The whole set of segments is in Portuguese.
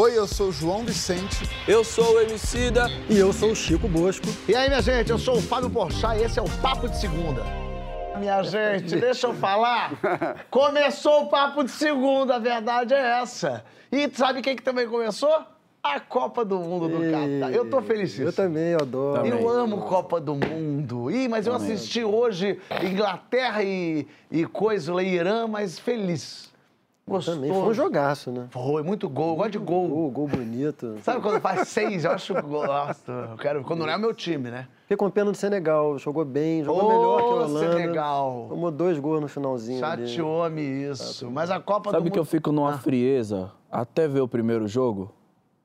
Oi, eu sou o João Vicente. Eu sou o Emicida. E eu sou o Chico Bosco. E aí, minha gente, eu sou o Fábio Porchat e esse é o Papo de Segunda. Minha gente, deixa eu falar. Começou o Papo de Segunda, a verdade é essa. E sabe quem que também começou? A Copa do Mundo do Catar. Eu tô feliz. Eu também, eu adoro. Eu Também. amo Copa do Mundo. Ih, mas eu assisti hoje Inglaterra e, e coisa lá, Irã, mas feliz. Gostoso. Também foi um jogaço, né? Foi, muito gol. Eu gosto de gol. Gol, gol bonito. Sabe quando faz seis? Eu acho que gosto. Eu quero, quando não é o meu time, né? Fiquei com pena do Senegal, jogou bem, jogou Ô, melhor que a Holanda. Senegal. Tomou dois gols no finalzinho. Chateou-me isso. Mas a Copa Sabe do que eu Mundo... fico numa frieza até ver o primeiro jogo?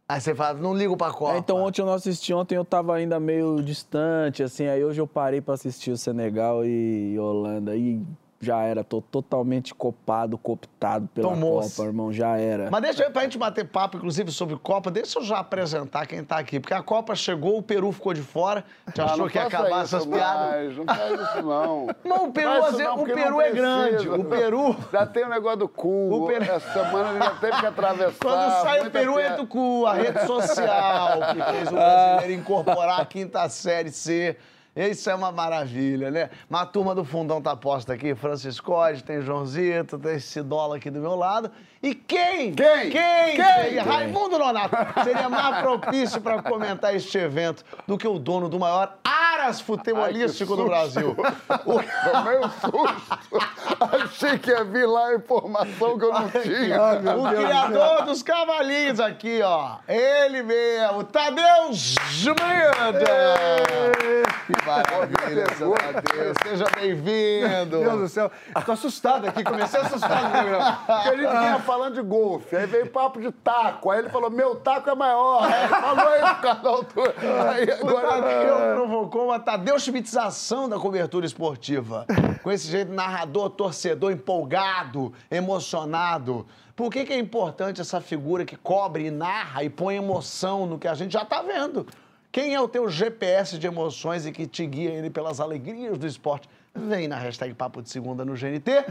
Aí você fala, não ligo pra Copa. É, então ontem eu não assisti, ontem eu tava ainda meio distante, assim, aí hoje eu parei pra assistir o Senegal e Holanda e já era, tô totalmente copado, cooptado pela Tomou-se. Copa, irmão, já era. Mas deixa eu, pra gente bater papo, inclusive, sobre Copa, deixa eu já apresentar quem tá aqui. Porque a Copa chegou, o Peru ficou de fora. Você Ah, achou não que ia acabar isso essas piadas? Não faz isso, não. Não, o Peru, Faz às isso vezes, não, o Peru não é grande. O Peru. Já tem o negócio do cu. O Peru- Essa semana ele já teve que atravessar. Quando sai o Peru, entra com a rede social, que fez o brasileiro incorporar a quinta série C. Isso é uma maravilha, né? Mas a turma do fundão tá posta aqui, Francisco tem Joãozito, tem Cidola aqui do meu lado. E quem? Quem? Quem? Quem? Raimundo Nonato. Seria mais propício para comentar este evento do que o dono do maior aras futebolístico do Brasil. Tomei um susto. Achei que ia vir lá a informação que eu não tinha. o criador dos cavalinhos aqui, ó. Ele mesmo, Tadeu Jumida. Que maravilha, Tadeu. Seja bem-vindo. Meu Deus do céu, tô assustado aqui, comecei assustado no programa. Porque a gente vinha falando de golfe, aí veio papo de taco, aí ele falou, meu taco é maior. Aí falou aí por causa da altura. Aí O agora... Tadeu provocou uma Tadeu Schmittização da cobertura esportiva. Com esse jeito, narrador, torcedor, empolgado, emocionado. Por que, que é importante essa figura que cobre e narra e põe emoção no que a gente já tá vendo? Quem é o teu GPS de emoções e que te guia ele pelas alegrias do esporte? Vem na hashtag Papo de Segunda no GNT.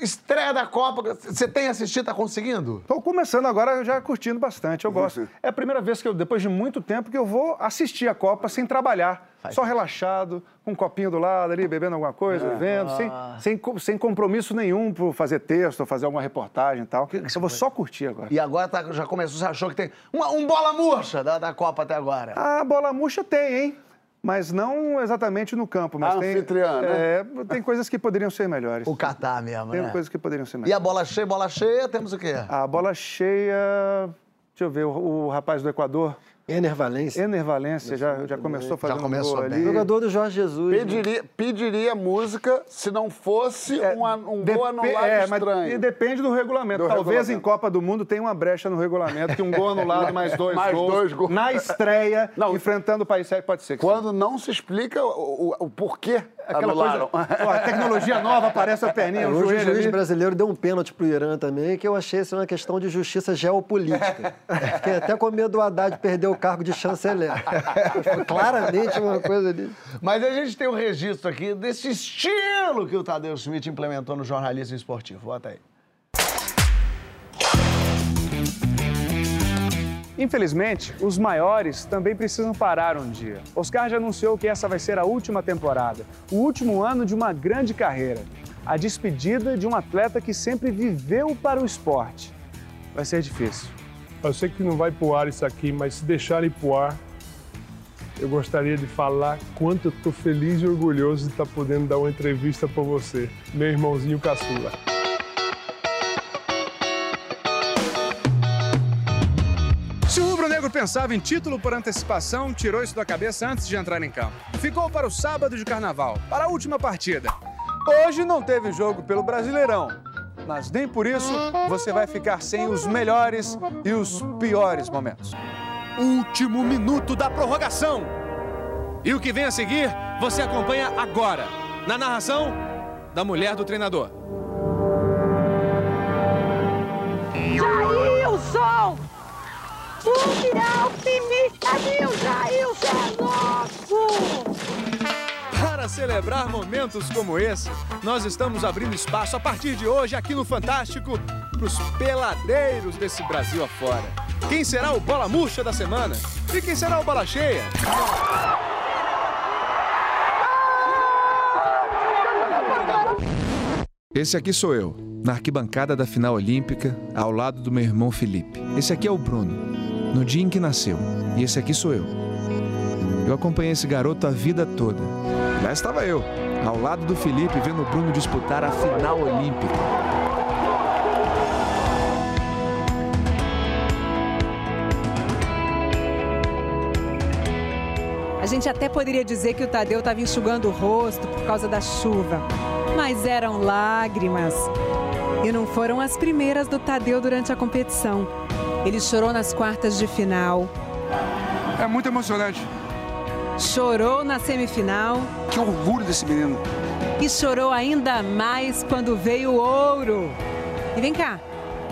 Estreia da Copa, você tem assistido, tá conseguindo? Tô começando agora já curtindo bastante, eu gosto. É a primeira vez que eu, depois de muito tempo, que eu vou assistir a Copa sem trabalhar. Só relaxado, com um copinho do lado ali, bebendo alguma coisa, vendo, sem, sem, co- sem compromisso nenhum por fazer texto, ou fazer alguma reportagem e tal. eu vou só curtir agora. E agora tá- já começou, você achou que tem uma, um bola murcha da, da Copa até agora? A bola murcha tem, hein? Mas não exatamente no campo. Mas A tem, anfitriã, né? É, tem coisas que poderiam ser melhores. O Catar mesmo, Tem né? coisas que poderiam ser E melhores. a bola cheia, bola cheia, temos o quê? A bola cheia. Deixa eu ver, o, o rapaz do Equador, Ener Valência. Ener Valência, já, já começou fazendo começou gol bem. ali. Jogador do Jorge Jesus. né? Pediria, pediria música se não fosse um, an- um Depe- gol anulado é, estranho. e depende do regulamento. Do Talvez em regulamento. Copa do Mundo tenha uma brecha no regulamento, que um gol anulado mais dois Mais gols. dois gols. Na estreia, Não. enfrentando o país sede, pode ser. que sim. Quando não se explica o, o- o porquê Aquela anularam. coisa, ó, a tecnologia nova, aparece a perninha, o Hoje o juiz ali. brasileiro deu um pênalti pro Irã também, que eu achei isso uma questão de justiça geopolítica. Fiquei até com medo do Haddad perder o cargo de chanceler. Foi claramente uma coisa ali. Mas a gente tem um registro aqui desse estilo que o Tadeu Schmidt implementou no jornalismo esportivo. Bota aí. Infelizmente, os maiores também precisam parar um dia. Oscar já anunciou que essa vai ser a última temporada, o último ano de uma grande carreira. A despedida de um atleta que sempre viveu para o esporte. Vai ser difícil. Eu sei que não vai pro ar isso aqui, mas se deixarem pro ar, eu gostaria de falar quanto eu tô feliz e orgulhoso de estar podendo dar uma entrevista para você, meu irmãozinho caçula. Pensava em título por antecipação, tirou isso da cabeça antes de entrar em campo. Ficou para o sábado de carnaval, para a última partida. Hoje não teve jogo pelo Brasileirão, mas nem por isso você vai ficar sem os melhores e os piores momentos. Último minuto da prorrogação. E o que vem a seguir, você acompanha agora, na narração da mulher do treinador. Jailson! O alpimista viu, Jailson é louco! Para celebrar momentos como esse, nós estamos abrindo espaço a partir de hoje aqui no Fantástico pros peladeiros desse Brasil afora. Quem será o bola murcha da semana? E quem será o bola cheia? Esse aqui sou eu, na arquibancada da final olímpica, ao lado do meu irmão Felipe. Esse aqui é o Bruno, no dia em que nasceu. E esse aqui sou eu. Eu acompanhei esse garoto a vida toda. Lá estava eu, ao lado do Felipe, vendo o Bruno disputar a final olímpica. A gente até poderia dizer que o Tadeu estava enxugando o rosto por causa da chuva, mas eram lágrimas. E não foram as primeiras do Tadeu durante a competição. Ele chorou nas quartas de final, É muito emocionante. chorou na semifinal Que orgulho desse menino. e chorou ainda mais quando veio o ouro. E vem cá,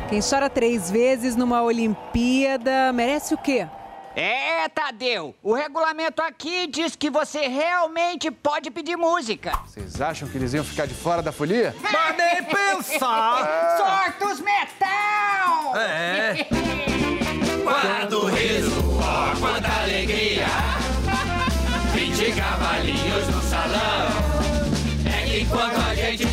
quem chora três vezes numa Olimpíada merece o quê? É, Tadeu, o regulamento aqui diz que você realmente pode pedir música. Vocês acham que eles iam ficar de fora da folia? Mas nem pensar! Sorta os metal! É. Quando riso, ó, quanta alegria. 20 cavalinhos no salão. É que enquanto a gente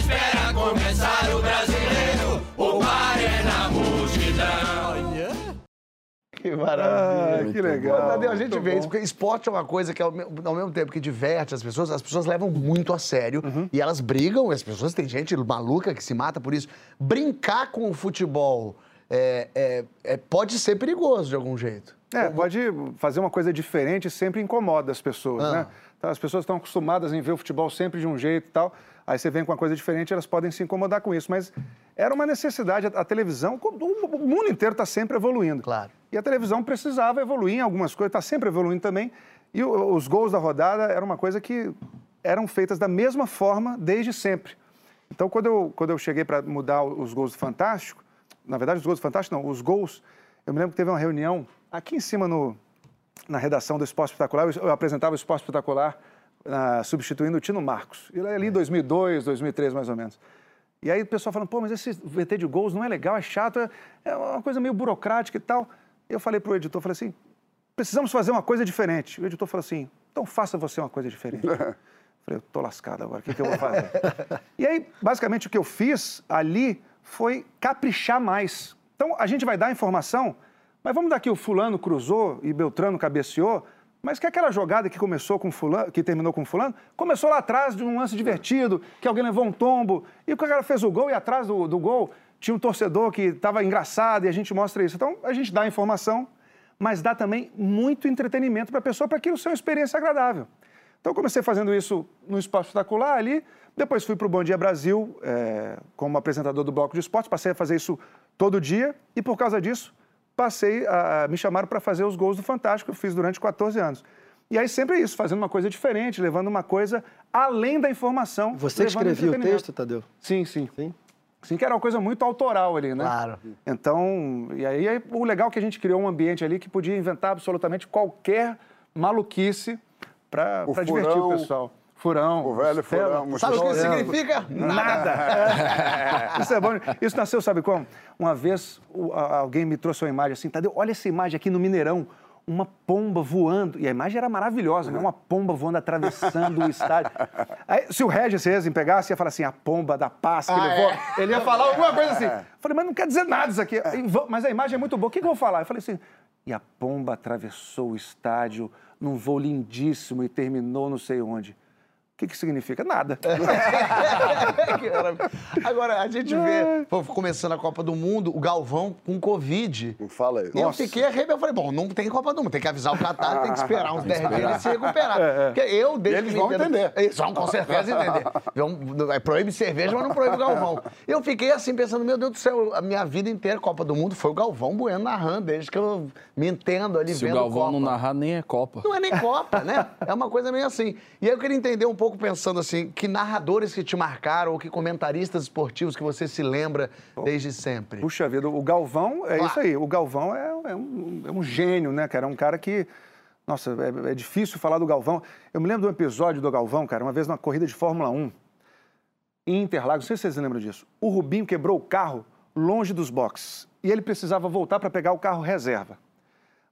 Que maravilha. Ah, que legal. Pô, Tadeu, a gente Muito vê bom. isso, porque esporte é uma coisa que, ao, me- ao mesmo tempo que diverte as pessoas, as pessoas levam muito a sério Uhum. e elas brigam, as pessoas, tem gente maluca que se mata por isso. Brincar com o futebol é, é- é- pode ser perigoso de algum jeito. É, pode fazer uma coisa diferente sempre incomoda as pessoas, Ah. né? Então, as pessoas estão acostumadas em ver o futebol sempre de um jeito e tal. Aí você vem com uma coisa diferente, elas podem se incomodar com isso. Mas era uma necessidade. A, televisão, o mundo inteiro está sempre evoluindo. Claro. E a televisão precisava evoluir em algumas coisas, está sempre evoluindo também. E os gols da rodada era uma coisa que eram feitas da mesma forma desde sempre. Então, quando eu, quando eu cheguei para mudar os gols do Fantástico, na verdade, os gols do Fantástico não, os gols, eu me lembro que teve uma reunião aqui em cima no, na redação do Esporte Espetacular, eu, eu apresentava o Esporte Espetacular ah, substituindo o Tino Marcos. Ele é ali em 2002, 2003, mais ou menos. E aí o pessoal falando, pô, mas esse VT de gols não é legal, é chato, é, é uma coisa meio burocrática e tal. Eu falei pro editor, falei assim, precisamos fazer uma coisa diferente. O editor falou assim, então faça você uma coisa diferente. Falei, eu tô lascado agora, o que, que eu vou fazer? e aí, basicamente, o que eu fiz ali foi caprichar mais. Então, a gente vai dar informação, mas vamos dar que o fulano cruzou e Beltrano cabeceou, mas que aquela jogada que começou com fulano, que terminou com fulano, começou lá atrás de um lance divertido, que alguém levou um tombo, e o cara fez o gol e atrás do, do gol tinha um torcedor que estava engraçado e a gente mostra isso. Então, a gente dá informação, mas dá também muito entretenimento para a pessoa, para que o seu experiência agradável. Então, comecei fazendo isso no Esporte Espetacular ali, depois fui para o Bom Dia Brasil eh, como apresentador do Bloco de Esportes, passei a fazer isso todo dia e, por causa disso, passei a... me chamaram para fazer os gols do Fantástico, eu fiz durante 14 anos. E aí sempre é isso, fazendo uma coisa diferente, levando uma coisa além da informação. Você escrevia o texto, Tadeu? Sim, sim. Sim. Sim, que era uma coisa muito autoral ali, né? Claro. Então, e aí o legal é que a gente criou um ambiente ali que podia inventar absolutamente qualquer maluquice para divertir o pessoal. Furão. o velho furão, Sabe o que isso significa? Nada. isso é bom. Isso nasceu, sabe como? Uma vez alguém me trouxe uma imagem assim, Tadeu, olha essa imagem aqui no Mineirão. Uma pomba voando. E a imagem era maravilhosa, né? Uma pomba voando atravessando o estádio. Aí, se o Regis Rezin pegasse, ia falar assim, a pomba da paz que Ah, levou. é. Ele ia falar alguma coisa assim. Eu falei, mas não quer dizer nada isso aqui. Va- Mas a imagem é muito boa. O que, que eu vou falar? Eu falei assim, e a pomba atravessou o estádio num voo lindíssimo e terminou não sei onde. O que, que significa? Nada. Agora, a gente vê, pô, começando a Copa do Mundo, o Galvão com Covid. Não fala isso. E eu fiquei arrepiado. Eu falei, bom, não tem Copa do Mundo, tem que avisar o Qatar, tem que esperar uns 10 dias ele se recuperar. Porque eu, desde eles que vão entendo- entender. Eles vão com certeza entender. Vão- é, proíbe cerveja, mas não proíbe o Galvão. Eu fiquei assim, pensando, meu Deus do céu, a minha vida inteira, Copa do Mundo, foi o Galvão Bueno narrando, desde que eu me entendo ali Se o vendo Galvão Copa. não narrar, nem é Copa. Não é nem Copa, né? É uma coisa meio assim. E aí eu queria entender um pouco, pensando assim, que narradores que te marcaram ou que comentaristas esportivos que você se lembra desde sempre. Puxa vida, o Galvão é Claro. isso aí. O Galvão é, é um, é um gênio, né, cara? É um cara que. Nossa, é, é difícil falar do Galvão. Eu me lembro de um episódio do Galvão, cara, uma vez numa corrida de Fórmula 1, em Interlagos, não sei se vocês lembram disso. O Rubinho quebrou o carro longe dos boxes. E ele precisava voltar para pegar o carro reserva.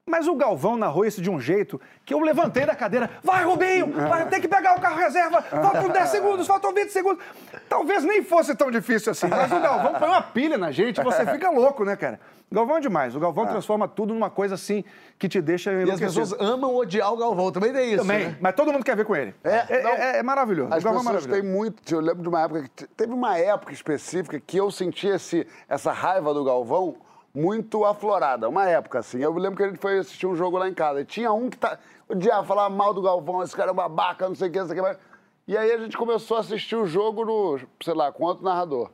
Mas o Galvão narrou isso de um jeito que eu levantei da cadeira. Vai, Rubinho! Vai, tem que pegar o carro reserva! Faltam 10 segundos, faltam 20 segundos. Talvez nem fosse tão difícil assim, mas o Galvão põe uma pilha na gente e você fica louco, né, cara? O Galvão é demais. O Galvão transforma tudo numa coisa assim que te deixa E as pessoas amam odiar o Galvão, também tem isso. Também, né? mas todo mundo quer ver com ele. É, é, não. é- é maravilhoso. As o Galvão é pessoas maravilhoso. têm muito. Eu lembro de uma época que te- teve uma época específica que eu senti esse, essa raiva do Galvão muito aflorada. Uma época, assim. Eu lembro que a gente foi assistir um jogo lá em casa. E tinha um que tá. Odiava falar mal do Galvão, esse cara é babaca, não sei o que, não sei o que mais. E aí a gente começou a assistir o jogo no, sei lá, com outro narrador.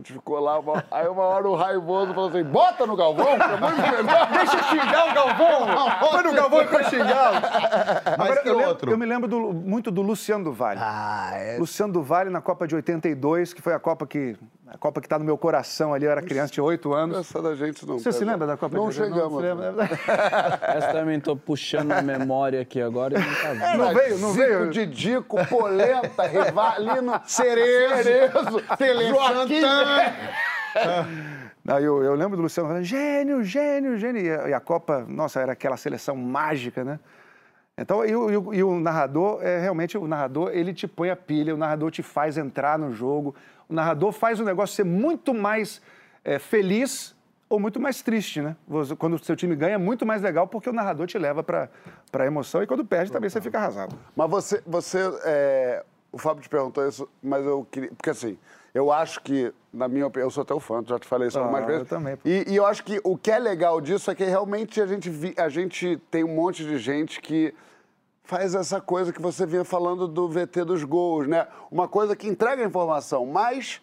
A gente ficou lá, uma- aí uma hora o raivoso falou assim: bota no Galvão, que é muito melhor. Deixa eu xingar o Galvão! Foi no Galvão que eu xingá-lo. Mas Agora, que eu, lembro- outro? eu me lembro do- muito do Luciano do Vale. Ah, é. Luciano do Vale na Copa de 82, que foi a Copa que a Copa que está no meu coração ali, eu era criança, tinha oito anos. Essa da gente não. Você se lembra da Copa Não de 82? chegamos. lembra? Essa também tô puxando a memória aqui agora e nunca vi. Não veio, não Zico, veio. Didico, Polenta, Rivalino, Cerezo, Cerezo Tele. Não, eu, eu lembro do Luciano falando, gênio, gênio, gênio. E a, e a Copa, nossa, era aquela seleção mágica, né? Então, e, o- e e o narrador, é realmente, o narrador, ele te põe a pilha, o narrador te faz entrar no jogo, o narrador faz o negócio ser muito mais é, feliz ou muito mais triste, né? Quando o seu time ganha, é muito mais legal porque o narrador te leva para a emoção e quando perde também você fica arrasado. Mas você, você é, o Fábio te perguntou isso, mas eu queria, porque assim, eu acho que, na minha opinião, eu sou teu fã, já te falei isso Ah, algumas vezes. eu também, pô. E, e eu acho que o que é legal disso é que realmente a gente, vi- a gente tem um monte de gente que faz essa coisa que você vinha falando do VT dos gols, né? Uma coisa que entrega informação, mas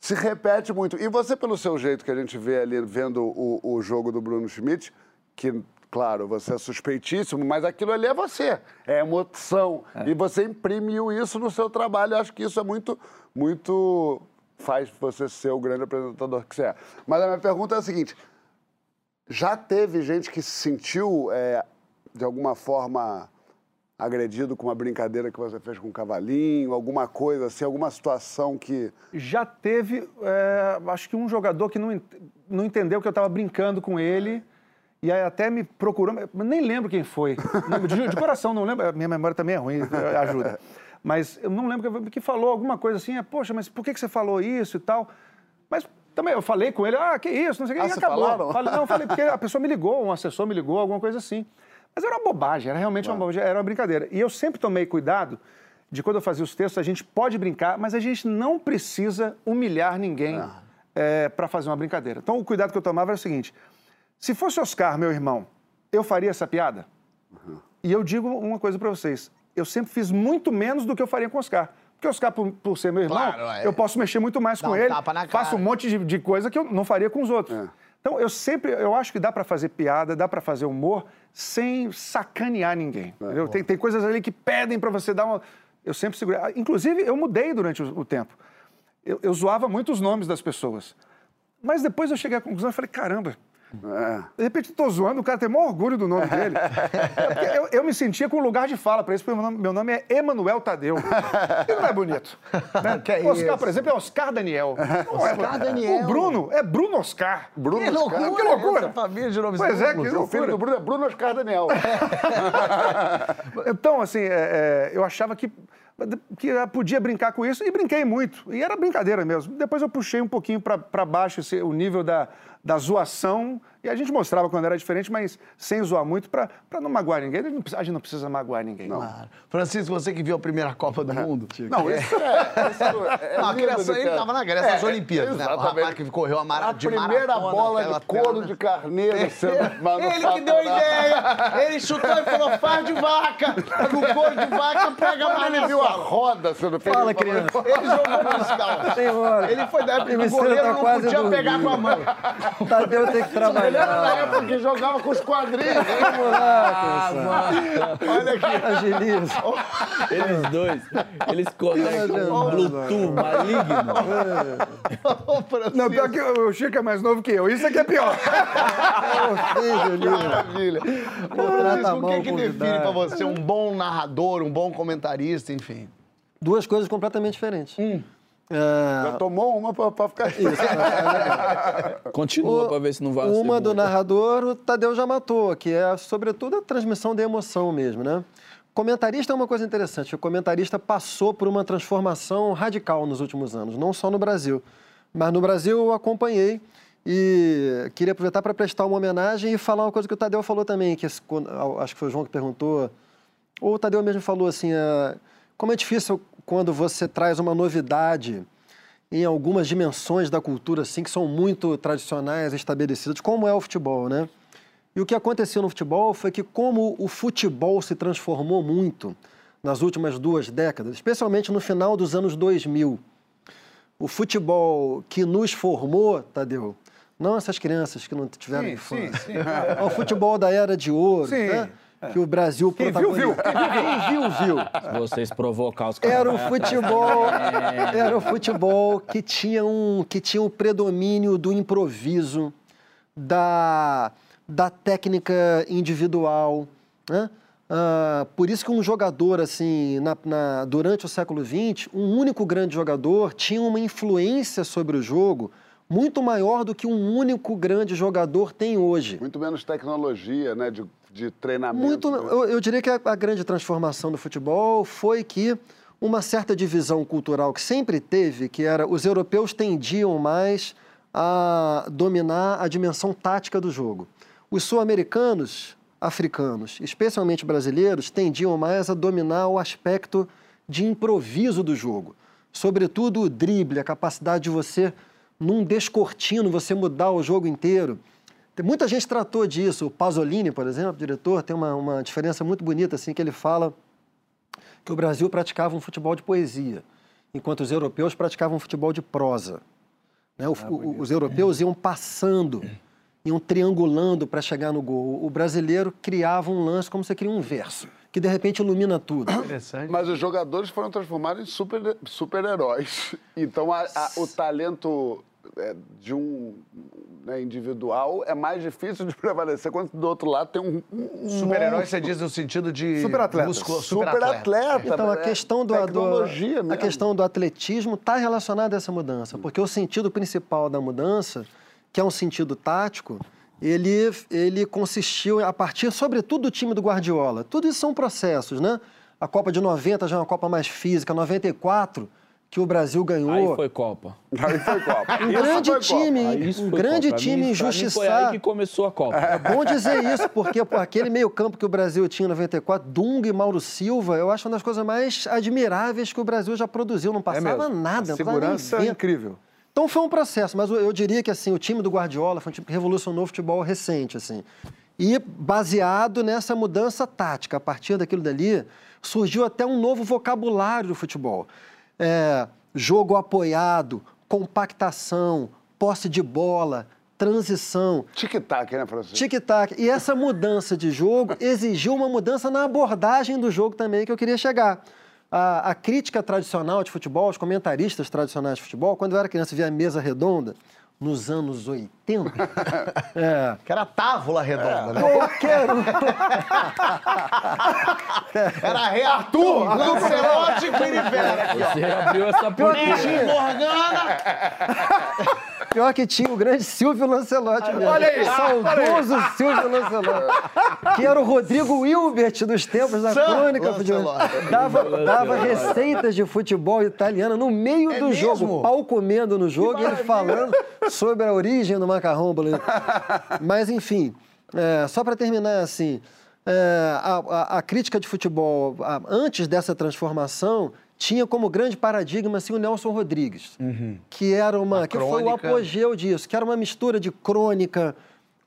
se repete muito. E você, pelo seu jeito que a gente vê ali, vendo o, o jogo do Bruno Schmidt, que, claro, você é suspeitíssimo, mas aquilo ali é você, é emoção. E você imprimiu isso no seu trabalho. Eu acho que isso é muito, muito... faz você ser o grande apresentador que você é. Mas a minha pergunta é a seguinte, já teve gente que se sentiu, é, de alguma forma, agredido com uma brincadeira que você fez com um cavalinho, alguma coisa assim, alguma situação que. Já teve, é, acho que um jogador que não, não entendeu que eu estava brincando com ele e aí até me procurou, nem lembro quem foi. De, de coração, não lembro. Minha memória também é ruim, eh, ajuda. Mas eu não lembro que, que falou alguma coisa assim, é, poxa, mas por que, que você falou isso e tal? Mas também eu falei com ele, ah, que isso, não sei o que, Ah, e você acabou. falaram? Falei, não, falei porque a pessoa me ligou, um assessor me ligou, alguma coisa assim. Mas era uma bobagem, era realmente uma bobagem, era uma brincadeira. E eu sempre tomei cuidado de quando eu fazia os textos, a gente pode brincar, mas a gente não precisa humilhar ninguém para fazer uma brincadeira. Então o cuidado que eu tomava era o seguinte: se fosse Oscar, meu irmão, eu faria essa piada? E eu digo uma coisa para vocês: eu sempre fiz muito menos do que eu faria com o Oscar. Porque Oscar, por, por ser meu irmão, Claro, é. eu posso mexer muito mais Dá com um ele, faço um monte de, de coisa que eu não faria com os outros. É. Então, eu sempre, eu acho que dá para fazer piada, dá para fazer humor sem sacanear ninguém. É? Tem, tem coisas ali que pedem para você dar uma. Eu sempre segurei. Ah, Inclusive, eu mudei durante o, o tempo. Eu, eu zoava muito os nomes das pessoas. Mas depois eu cheguei à conclusão e falei: caramba, É. de repente eu tô zoando, o cara tem maior orgulho do nome dele. É eu, eu me sentia com lugar de fala para isso, porque meu nome, meu nome é Emanuel Tadeu. E não é bonito. Né? Que é Oscar, isso? por exemplo, é Oscar Daniel. Não é- Oscar Daniel. O Bruno é Bruno Oscar. Bruno Que Oscar. loucura, Que loucura. essa família de nomes Pois é, que O filho do loucura. Bruno é Bruno Oscar Daniel. Então, assim, é, é, eu achava que, que podia brincar com isso e brinquei muito. E era brincadeira mesmo. Depois eu puxei um pouquinho para baixo esse- o nível da, da zoação. E a gente mostrava quando era diferente, mas sem zoar muito, para não magoar ninguém. A gente não precisa, a gente não precisa magoar ninguém. Claro. Francisco, você que viu a primeira Copa do Mundo. Não, isso é. Isso é Não, a criação, ele estava na Grécia, É, nas Olimpíadas, né? O rapaz que correu a, mara A de primeira maratona, bola de couro de carneiro sendo Ele que deu a ideia! Ele chutou e falou: faz de vaca! No couro de vaca pega mais ele viu a roda sendo feita. Fala, criança. Ele jogou nos calços. Senhora. Ele foi da época que o goleiro não podia pegar com a mão. Tadeu tem que Ele era na época que jogava com os quadrinhos. Vamos lá, pessoal. Olha aqui. Agiliza. Eles dois, eles conectam um Bluetooth maligno. Não, pior que o Chico é mais novo que eu. Isso aqui é pior. Maravilha. Francisco, o mal que, que define pra você um bom narrador, um bom comentarista, enfim? Duas coisas completamente diferentes. Já tomou uma pra, pra ficar... Continua O- pra ver se não vai a Uma do narrador, o Tadeu já matou, que é, sobretudo, a transmissão da emoção mesmo, né? Comentarista é uma coisa interessante. O comentarista passou por uma transformação radical nos últimos anos, não só no Brasil. Mas no Brasil eu acompanhei e queria aproveitar para prestar uma homenagem e falar uma coisa que o Tadeu falou também, que acho que foi o João que perguntou, ou o Tadeu mesmo falou assim, é, como é difícil quando você traz uma novidade em algumas dimensões da cultura assim que são muito tradicionais, estabelecidas, como é o futebol, né? E o que aconteceu no futebol foi que como o futebol se transformou muito nas últimas duas décadas, especialmente no final dos anos 2000, o futebol que nos formou, Tadeu, não essas crianças que não tiveram Sim, infância, sim, sim. é o futebol da era de ouro, Sim. né? Que o Brasil Quem viu, viu. Quem viu, viu. Se vocês provocar os caras. Era o futebol, era o futebol que tinha um que tinha o predomínio do improviso, da, da técnica individual, né? Ah, por isso que um jogador assim, na, na- durante o século XX, um único grande jogador tinha uma influência sobre o jogo muito maior do que um único grande jogador tem hoje. Muito menos tecnologia, né? De, de treinamento. Muito, eu, eu diria que a, a grande transformação do futebol foi que uma certa divisão cultural que sempre teve, que era os europeus tendiam mais a dominar a dimensão tática do jogo. Os sul-americanos, africanos, especialmente brasileiros, tendiam mais a dominar o aspecto de improviso do jogo. Sobretudo o drible, a capacidade de você, num descortino, você mudar o jogo inteiro. Tem- Muita gente tratou disso. O Pasolini, por exemplo, o diretor, tem uma, uma diferença muito bonita, assim, que ele fala que o Brasil praticava um futebol de poesia, enquanto os europeus praticavam um futebol de prosa. né? O- o- os europeus iam passando, iam triangulando para chegar no gol. O brasileiro criava um lance como você cria um verso, que de repente ilumina tudo. Interessante. Mas os jogadores foram transformados em super- super-heróis. então, a- a- o talento de um né, individual é mais difícil de prevalecer quando do outro lado tem um, um Super-herói, você diz no sentido de. Super-atleta. musculo- Super-atleta. Então, a é questão do, tecnologia do, a questão do atletismo está relacionada a essa mudança, porque o sentido principal da mudança, que é um sentido tático, ele, ele consistiu a partir, sobretudo, do time do Guardiola. Tudo isso são processos, né? A Copa de 90 já é uma Copa mais física, 94, que o Brasil ganhou. Aí foi Copa. Aí foi Copa. Um Isso grande foi Copa. time, isso um grande Copa. Time mim- mim Foi aí que começou a Copa. É bom dizer isso, porque pô, aquele meio-campo que o Brasil tinha em 94, Dunga e Mauro Silva, eu acho uma das coisas mais admiráveis que o Brasil já produziu. Não É passava mesmo. nada, A segurança é incrível. Então foi um processo, mas eu- eu diria que assim, o time do Guardiola foi um time que revolucionou o futebol recente, assim. E baseado nessa mudança tática, a partir daquilo dali, surgiu até um novo vocabulário do futebol. É, jogo apoiado, compactação, posse de bola, transição. Tic-tac, né, Francisco? Tic-tac. E essa mudança de jogo exigiu uma mudança na abordagem do jogo também que eu queria chegar. A, a crítica tradicional de futebol, os comentaristas tradicionais de futebol, quando eu era criança via a mesa redonda, nos anos 80, é, Que era távola redonda, né? qualquer um. Era Rei Arthur, Lancelote aqui, ó. Você abriu essa. Tim Morgana. Pior que tinha o grande Silvio Lancelotti mesmo. Olha aí, Saudoso Silvio Lancelotti. Que era o Rodrigo Wilbert dos tempos da Sam crônica. Lancelotti. Dava, dava receitas de futebol italiano no meio É do mesmo? jogo. Pau comendo no jogo e ele falando sobre a origem do macarrão. boludo. Mas, enfim, é, só para terminar assim, a, a- a crítica de futebol, a- antes dessa transformação, tinha como grande paradigma assim, o Nelson Rodrigues, que era uma, que foi o crônica. apogeu disso, que era uma mistura de crônica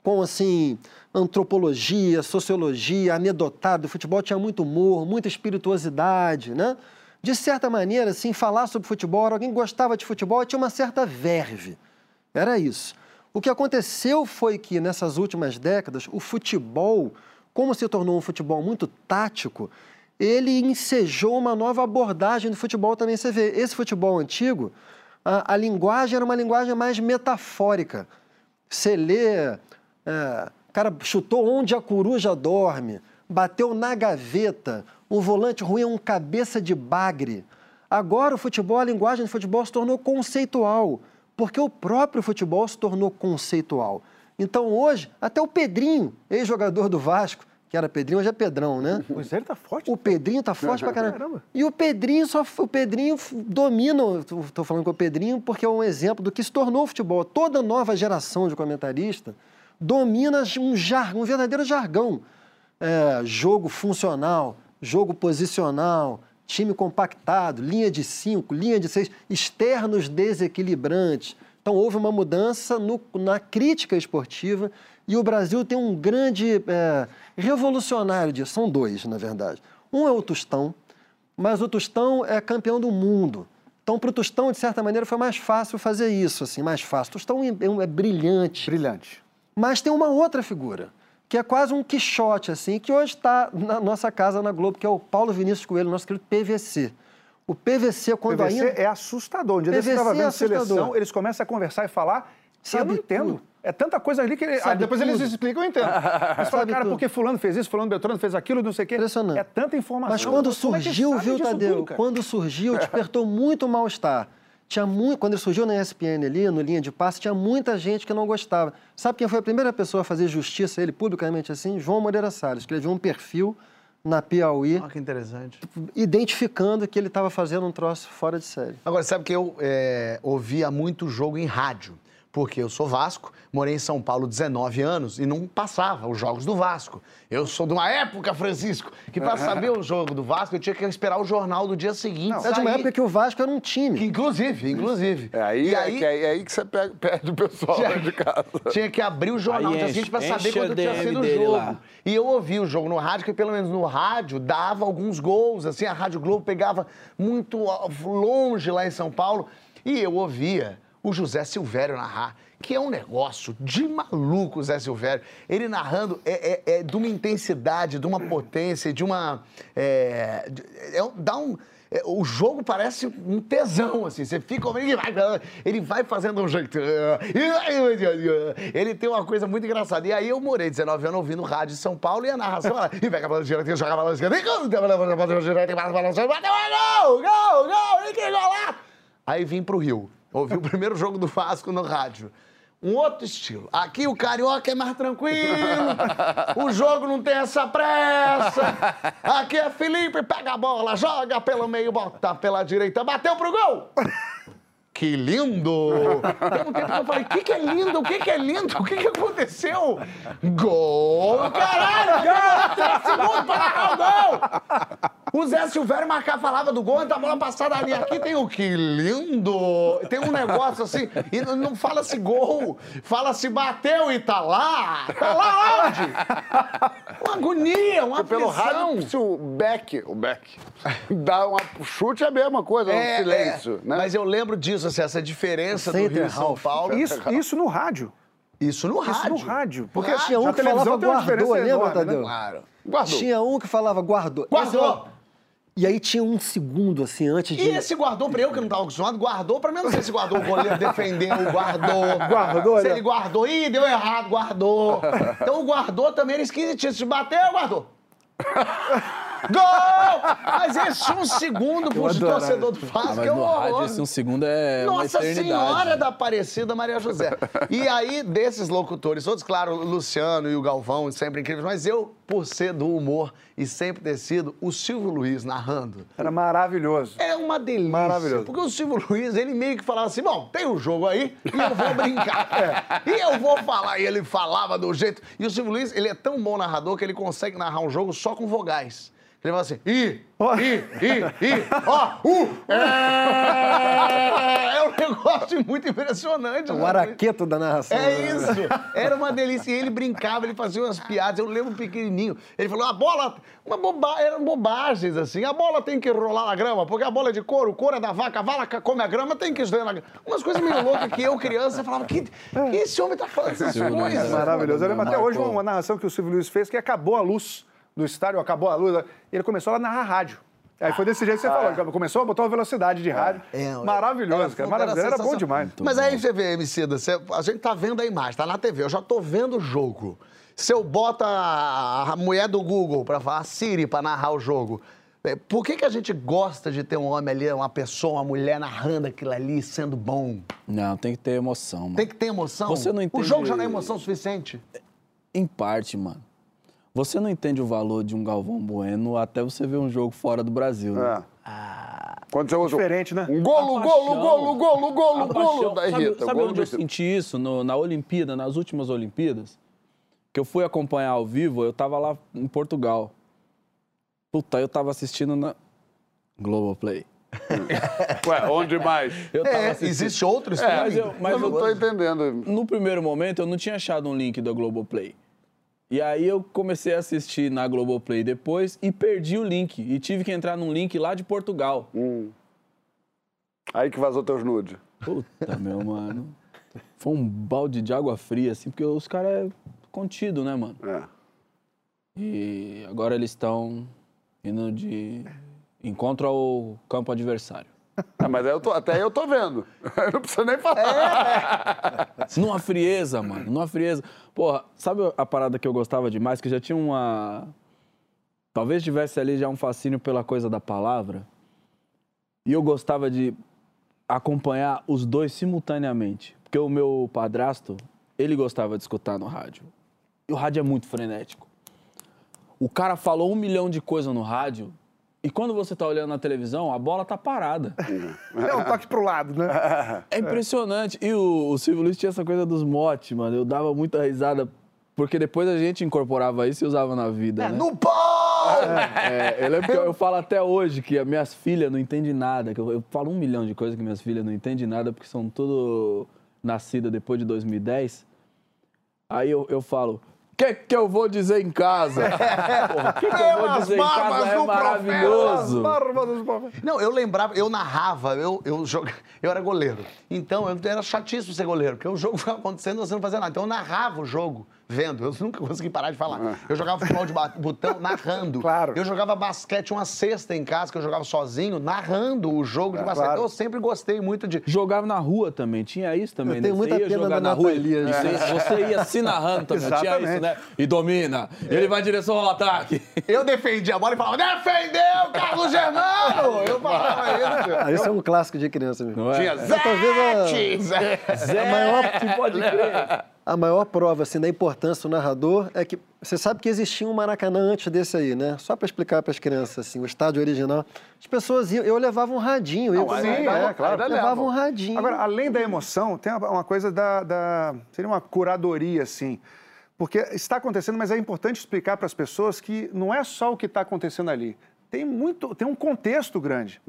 com assim antropologia, sociologia, anedotado. O futebol tinha muito humor, muita espirituosidade, né? De certa maneira, assim, falar sobre futebol, alguém gostava de futebol tinha uma certa verve. Era isso. O que aconteceu foi que, nessas últimas décadas, o futebol, como se tornou um futebol muito tático, ele ensejou uma nova abordagem do futebol também. Você vê, esse futebol antigo, a, a linguagem era uma linguagem mais metafórica. Você lê, é, cara chutou onde a coruja dorme, bateu na gaveta, o volante ruim é um cabeça de bagre. Agora o futebol, a linguagem do futebol se tornou conceitual, porque o próprio futebol se tornou conceitual. Então hoje, até o Pedrinho, ex-jogador do Vasco, que era Pedrinho, hoje é Pedrão, né? Pois é, ele tá forte. O Pedrinho tá forte pra caramba. Caramba. E o Pedrinho só o Pedrinho domina, tô falando com o Pedrinho porque é um exemplo do que se tornou o futebol. Toda nova geração de comentarista domina um, jar, um verdadeiro jargão. É, jogo funcional, jogo posicional, time compactado, linha de cinco, linha de seis, externos desequilibrantes. Então houve uma mudança no- na crítica esportiva e o Brasil tem um grande é, revolucionário disso. São dois, na verdade. Um é o Tostão, mas o Tostão é campeão do mundo. Então, para o Tostão, de certa maneira, foi mais fácil fazer isso, assim, mais fácil. O Tostão é, um- é brilhante. Brilhante. Mas tem uma outra figura, que é quase um quixote, assim, que hoje está na nossa casa na Globo, que é o Paulo Vinícius Coelho, nosso querido PVC. O PVC, quando PVC ainda... é assustador. Um dia PVC estava é vendo assustador. seleção, eles começam a conversar e falar. e eu Sabe não entendo. tudo. É tanta coisa ali que ele- Sabe ah, depois eles tudo. explicam, eu entendo. Mas fala, Sabe cara, tudo. porque fulano fez isso, fulano Beltrano fez aquilo, não sei o quê. Impressionante. É tanta informação. Mas quando é que surgiu, sabe viu, Tadeu? tudo, quando surgiu, despertou muito mal-estar. Tinha muito, quando ele surgiu na ESPN ali, no linha de passe, tinha muita gente que não gostava. Sabe quem foi a primeira pessoa a fazer justiça a ele publicamente assim? João Moreira Salles. Escreveu um perfil na Piauí, Olha que interessante. identificando que ele estava fazendo um troço fora de série. Agora, sabe que eu é, ouvia muito jogo em rádio. Porque eu sou Vasco, morei em São Paulo 19 anos e não passava os jogos do Vasco. Eu sou de uma época, Francisco, que para saber o jogo do Vasco eu tinha que esperar o jornal do dia seguinte. É de uma época que o Vasco era um time. Que, inclusive, inclusive. É aí, E é, que, é aí que você pega, perde o pessoal lá de casa. Tinha que abrir o jornal Aí no dia seguinte para saber quando tinha sido o jogo. lá. E eu ouvi o jogo no rádio, que pelo menos no rádio dava alguns gols, assim, a Rádio Globo pegava muito longe lá em São Paulo. E eu ouvia o José Silvério narrar, que é um negócio de maluco, Zé Silvério. Ele narrando é, é- é de uma intensidade, de uma potência, de uma. É, de- é dá um. é, o jogo parece um tesão, assim. Você fica ouvindo, ele vai, ele vai fazendo um jeito. Ele tem uma coisa muito engraçada. E aí eu morei 19 anos ouvindo rádio em São Paulo e a narração era. E pega a bola direita, joga a bola esquerda, gol, gol! Aí vim pro Rio. Ouvi o primeiro jogo do Vasco no rádio. Um outro estilo. Aqui o carioca é mais tranquilo, o jogo não tem essa pressa. Aqui é Felipe, pega a bola, joga pelo meio, bota pela direita, bateu pro gol. Que lindo! Tem um tempo que eu falei, o que, que é lindo? O que, que é lindo? O que, que aconteceu? Gol! Caralho! Demorou três segundos pra narrar o gol! O Zé Silvério marcar falava do gol, então a bola passada ali. Aqui tem o que lindo! Tem um negócio assim, e não- fala-se gol, fala-se bateu e tá lá! Tá lá onde? Uma agonia, uma Pelo aflição. rádio, se o Beck, o Beck, dá uma chute é a mesma coisa, é, um silêncio, é. né? Mas eu lembro disso, assim, essa diferença do Rio e São. Paulo. Isso, isso no rádio. Isso no Isso rádio. no rádio. Porque Rádio. Tinha um que falava guardou, lembra, né? Tadeu? Claro. Guardou. Tinha um que falava guardou. Guardou. E aí tinha um segundo, assim, antes de... E esse guardou pra eu, que não tava acostumado, guardou pra mim. Não sei se guardou o goleiro defendeu, guardou. Guardou, Se né? ele guardou, ih, deu errado, guardou. Então o guardou também era esquisitíssimo. Se bateu, guardou. Gol! Mas esse um segundo pro adorava. torcedor do Ah, Vasco mas é um no rádio, horror. esse um segundo é uma Nossa eternidade. Senhora da Aparecida Maria José. E aí, desses locutores, todos, claro, o Luciano e o Galvão, sempre incríveis, mas eu, por ser do humor e sempre ter sido, o Silvio Luiz narrando. Era maravilhoso. É uma delícia. Maravilhoso. Porque o Silvio Luiz, ele meio que falava assim: bom, tem um jogo aí e eu vou brincar. E eu vou falar. E ele falava do jeito. E o Silvio Luiz, ele é tão bom narrador que ele consegue narrar um jogo só com vogais. Ele fala assim: i, i, i, i, ó, u, é. É um negócio muito impressionante. O né? araqueto da narração. É né? isso. Era uma delícia. E ele brincava, ele fazia umas piadas. Eu lembro pequenininho. Ele falou: a bola. Uma boba... Eram bobagens, assim. A bola tem que rolar na grama, porque a bola é de couro, o couro é da vaca, a vaca come a grama, tem que estar na grama. Umas coisas meio loucas que eu, criança, falava: que, que esse homem tá falando essas Luiz coisas? é Maravilhoso. Eu lembro até Marcou. hoje uma narração que o Silvio Luiz fez que acabou a luz do estádio, acabou a luz. Ele começou a narrar rádio. Aí foi desse jeito que você falou. Começou a botar uma velocidade de rádio. É, maravilhoso, cara. Maravilhoso. Era bom demais. Mas aí você vê, Emicida, você, a gente tá vendo a imagem, tá na TV, eu já tô vendo o jogo. Se eu boto a, a mulher do Google pra falar a Siri pra narrar o jogo, É, Por que, que a gente gosta de ter um homem ali, uma pessoa, uma mulher narrando aquilo ali, sendo bom? Não, tem que ter emoção, mano. Tem que ter emoção? Você não O entende- jogo já não é emoção suficiente? Em parte, mano. Você não entende o valor de um Galvão Bueno até você ver um jogo fora do Brasil, né? É. Quando você Diferente, né? um golo, A golo, golo, golo, golo, golo, da Sabe, Rita. sabe golo onde eu senti isso? No- na Olimpíada, nas últimas Olimpíadas? Que eu fui acompanhar ao vivo, eu tava lá em Portugal. Puta, eu tava assistindo na Globoplay. Ué, onde mais? Eu tava É, existe outro É, mas eu, mas eu não eu- tô entendendo. no primeiro momento, eu não tinha achado um link da Globoplay. E aí eu comecei a assistir na Globoplay depois e perdi o link. E tive que entrar num link lá de Portugal. Aí que vazou teus nudes. Puta, meu mano. Foi um balde de água fria, assim, porque os caras é contido, né, mano? É. E agora eles estão indo de encontro ao campo adversário. Ah, mas eu tô- até eu tô vendo. Eu não preciso nem falar. Numa frieza, mano, numa frieza. Porra, sabe a parada que eu gostava demais? Que já tinha uma. Talvez tivesse ali já um fascínio pela coisa da palavra. E eu gostava de acompanhar os dois simultaneamente. Porque o meu padrasto, ele gostava de escutar no rádio. E o rádio é muito frenético. O cara falou um milhão de coisas no rádio. E quando você tá olhando na televisão, a bola tá parada. É um toque pro lado, né? É impressionante. E o, o Silvio Luiz tinha essa coisa dos motes, mano. Eu dava muita risada, porque depois a gente incorporava isso e usava na vida. É, né? no pau! É, eu lembro que eu falo até hoje que as minhas filhas não entendem nada. Que eu, eu falo um milhão de coisas que minhas filhas não entendem nada, porque são tudo nascidas depois de 2010. Aí eu, eu falo. O que, que eu vou dizer em casa? Porra, o que, que eu vou dizer em casa barbas é do maravilhoso. Não, eu lembrava, eu narrava, eu, eu, joga- eu era goleiro. Então, eu era chatíssimo ser goleiro, porque o jogo ficava acontecendo e você não fazia nada. Então, eu narrava o jogo, vendo. Eu nunca consegui parar de falar. Eu jogava futebol de botão narrando. Claro. Eu jogava basquete, uma cesta em casa, que eu jogava sozinho, narrando o jogo de basquete. claro. Eu sempre gostei muito de... Jogava na rua também, tinha isso também, Eu né? tenho muita você ia pena jogar na rua e né? você, você ia se narrando também, tinha isso, Exatamente. né? E domina, ele vai em direção ao ataque. Eu defendia a bola e falava, defendeu, Carlos Germano! Eu falava isso. Ah, isso é um clássico de criança mesmo. Não é? Tinha É, talvez a- Zete, Zete. Zé, maior que pode crer. A maior prova assim, da importância do narrador é que você sabe que existia um Maracanã antes desse aí, né? Só para explicar para as crianças assim, o estádio original. As pessoas iam, eu levava um radinho, eu sim, né? é, claro. Eu levava um radinho. Agora, além da emoção, tem uma coisa da, da- Seria uma curadoria, assim. Porque está acontecendo, mas é importante explicar para as pessoas que não é só o que está acontecendo ali. Tem muito. Tem um contexto grande.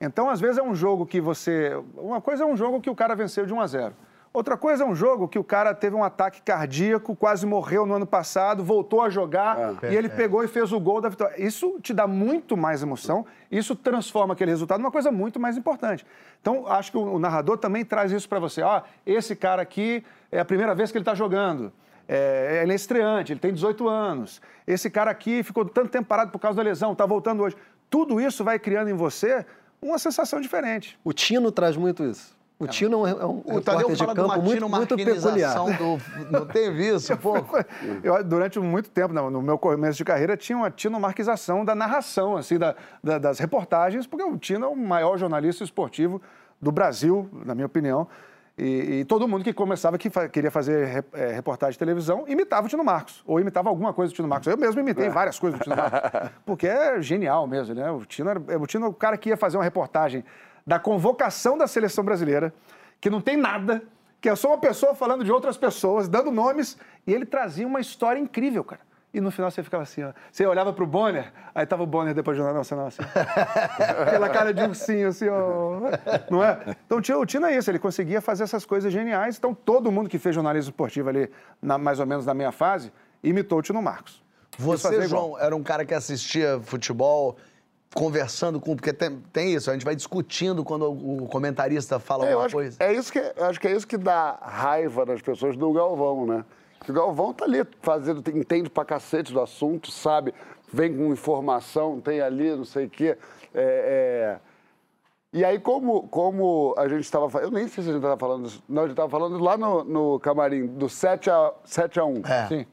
Então, às vezes, é um jogo que você. Uma coisa é um jogo que o cara venceu de 1 a 0. Outra coisa é um jogo que o cara teve um ataque cardíaco, quase morreu no ano passado, voltou a jogar e ele pegou e fez o gol da vitória. Isso te dá muito mais emoção, isso transforma aquele resultado numa coisa muito mais importante. Então, acho que o, narrador também traz isso para você. Ó, esse cara aqui é a primeira vez que ele está jogando. É, ele é estreante, ele tem 18 anos. Esse cara aqui ficou tanto tempo parado por causa da lesão, está voltando hoje. Tudo isso vai criando em você uma sensação diferente. O Tino traz muito isso. O Tino é um, é um O Tadeu repórter de fala de campo muito, muito peculiar. do... Não teve isso, pô? Eu, durante muito tempo, no meu começo de carreira, tinha uma tinomarquização da narração, assim, da- da- das reportagens, porque o Tino é o maior jornalista esportivo do Brasil, na minha opinião. E, e todo mundo que começava que fa- queria fazer re- eh, reportagem de televisão imitava o Tino Marcos, ou imitava alguma coisa do Tino Marcos. Eu mesmo imitei várias coisas do Tino Marcos, porque é genial mesmo, né? O Tino, era, o Tino é o cara que ia fazer uma reportagem da convocação da seleção brasileira, que não tem nada, que é só uma pessoa falando de outras pessoas, dando nomes, e ele trazia uma história incrível, cara. E no final você ficava assim, ó. Você olhava pro Bonner, aí tava o Bonner depois do jornal nacional, assim. Aquela cara de ursinho, assim, ó. Não é? Então o Tino, é isso, ele conseguia fazer essas coisas geniais. Então todo mundo que fez jornalismo esportivo ali, na- mais ou menos na minha fase, imitou o Tino Marcos. Você. João, era um cara que assistia futebol conversando com... Porque tem, tem isso, a gente vai discutindo quando o comentarista fala É, alguma acho, coisa. é isso que, eu acho que é isso que dá raiva nas pessoas do Galvão, né? Que o Galvão tá ali fazendo, entende pra cacete do assunto, sabe? Vem com informação, tem ali, não sei o quê. É, é, E aí, como, como a gente estava falando, eu nem sei se a gente estava falando isso, não, a gente estava falando lá no, no camarim, do 7 a, 7 a 1. É. Sim.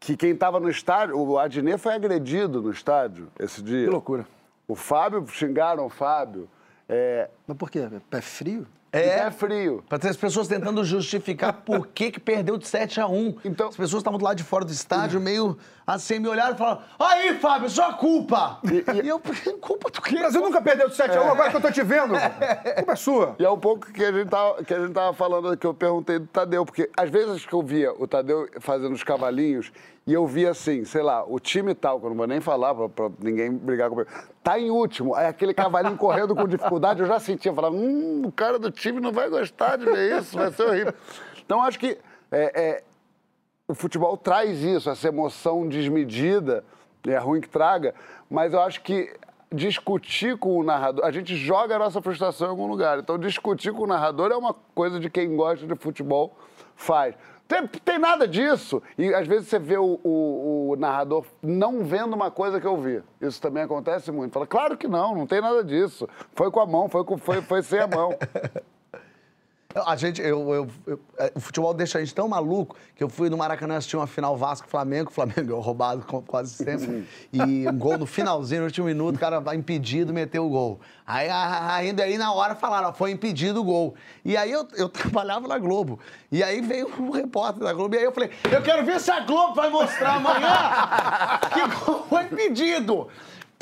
Que quem estava no estádio, o Adnet foi agredido no estádio esse dia. Que loucura. O Fábio, xingaram o Fábio. É, Mas por quê? Pé frio? É. é frio. Pra ter as pessoas tentando justificar por que, que perdeu de 7 a 1 Então- As pessoas estavam do lado de fora do estádio, meio assim, me olharam e falaram: Aí, Fábio, sua culpa! E, eu, culpa do quê? O Brasil nunca perdeu de 7 a 1, agora que eu tô te vendo. A culpa é sua. E é um pouco que a gente tava, que a gente tava falando, que eu perguntei do Tadeu, porque às vezes que eu via o Tadeu fazendo os cavalinhos, e eu via assim, sei lá, o time tal, que eu não vou nem falar pra ninguém brigar comigo, tá em último, aí aquele cavalinho correndo com dificuldade, eu já sentia, falava, hum, o cara do time não vai gostar de ver isso, vai ser horrível. Então acho que é, é, o futebol traz isso, essa emoção desmedida, é ruim que traga, mas eu acho que discutir com o narrador, a gente joga a nossa frustração em algum lugar, então discutir com o narrador é uma coisa de quem gosta de futebol faz. Tem, tem nada disso. E às vezes você vê o, o- o narrador não vendo uma coisa que eu vi. Isso também acontece muito. Fala, claro que não, não tem nada disso. Foi com a mão, foi, com, foi, foi sem a mão. A gente, eu, eu- eu- é, o futebol deixa a gente tão maluco que eu fui no Maracanã assistir uma final Vasco-Flamengo, o Flamengo é roubado quase sempre, e um gol no finalzinho, no último minuto, o cara vai impedido, meteu o gol. Aí ainda aí na hora falaram, ó, foi impedido o gol. E aí eu, eu trabalhava na Globo, e aí veio um repórter da Globo, e aí eu falei, eu quero ver se a Globo vai mostrar amanhã que gol foi impedido.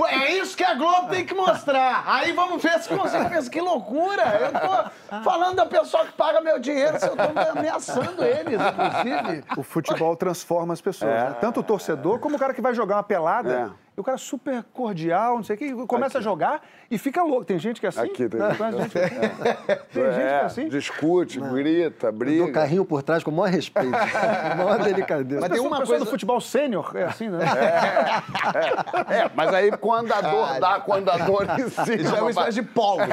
É isso que a Globo tem que mostrar. Aí vamos ver se consegue. Pensa, Que loucura! Eu tô falando da pessoa que paga meu dinheiro, se eu tô ameaçando eles, inclusive. O futebol transforma as pessoas. né? Tanto o torcedor como o cara que vai jogar uma pelada. É. E o cara super cordial, não sei o que, começa a jogar e fica louco. Tem gente que é assim? Aqui tem. Tem gente que é assim. Tem gente que é É, assim. discute, grita, Do briga. carrinho por trás com o maior respeito. com a maior delicadeza. Mas tem uma coisa do futebol sênior, é assim, né? É, mas aí com o andador dá com o andador em cima. Isso é uma espécie de polo.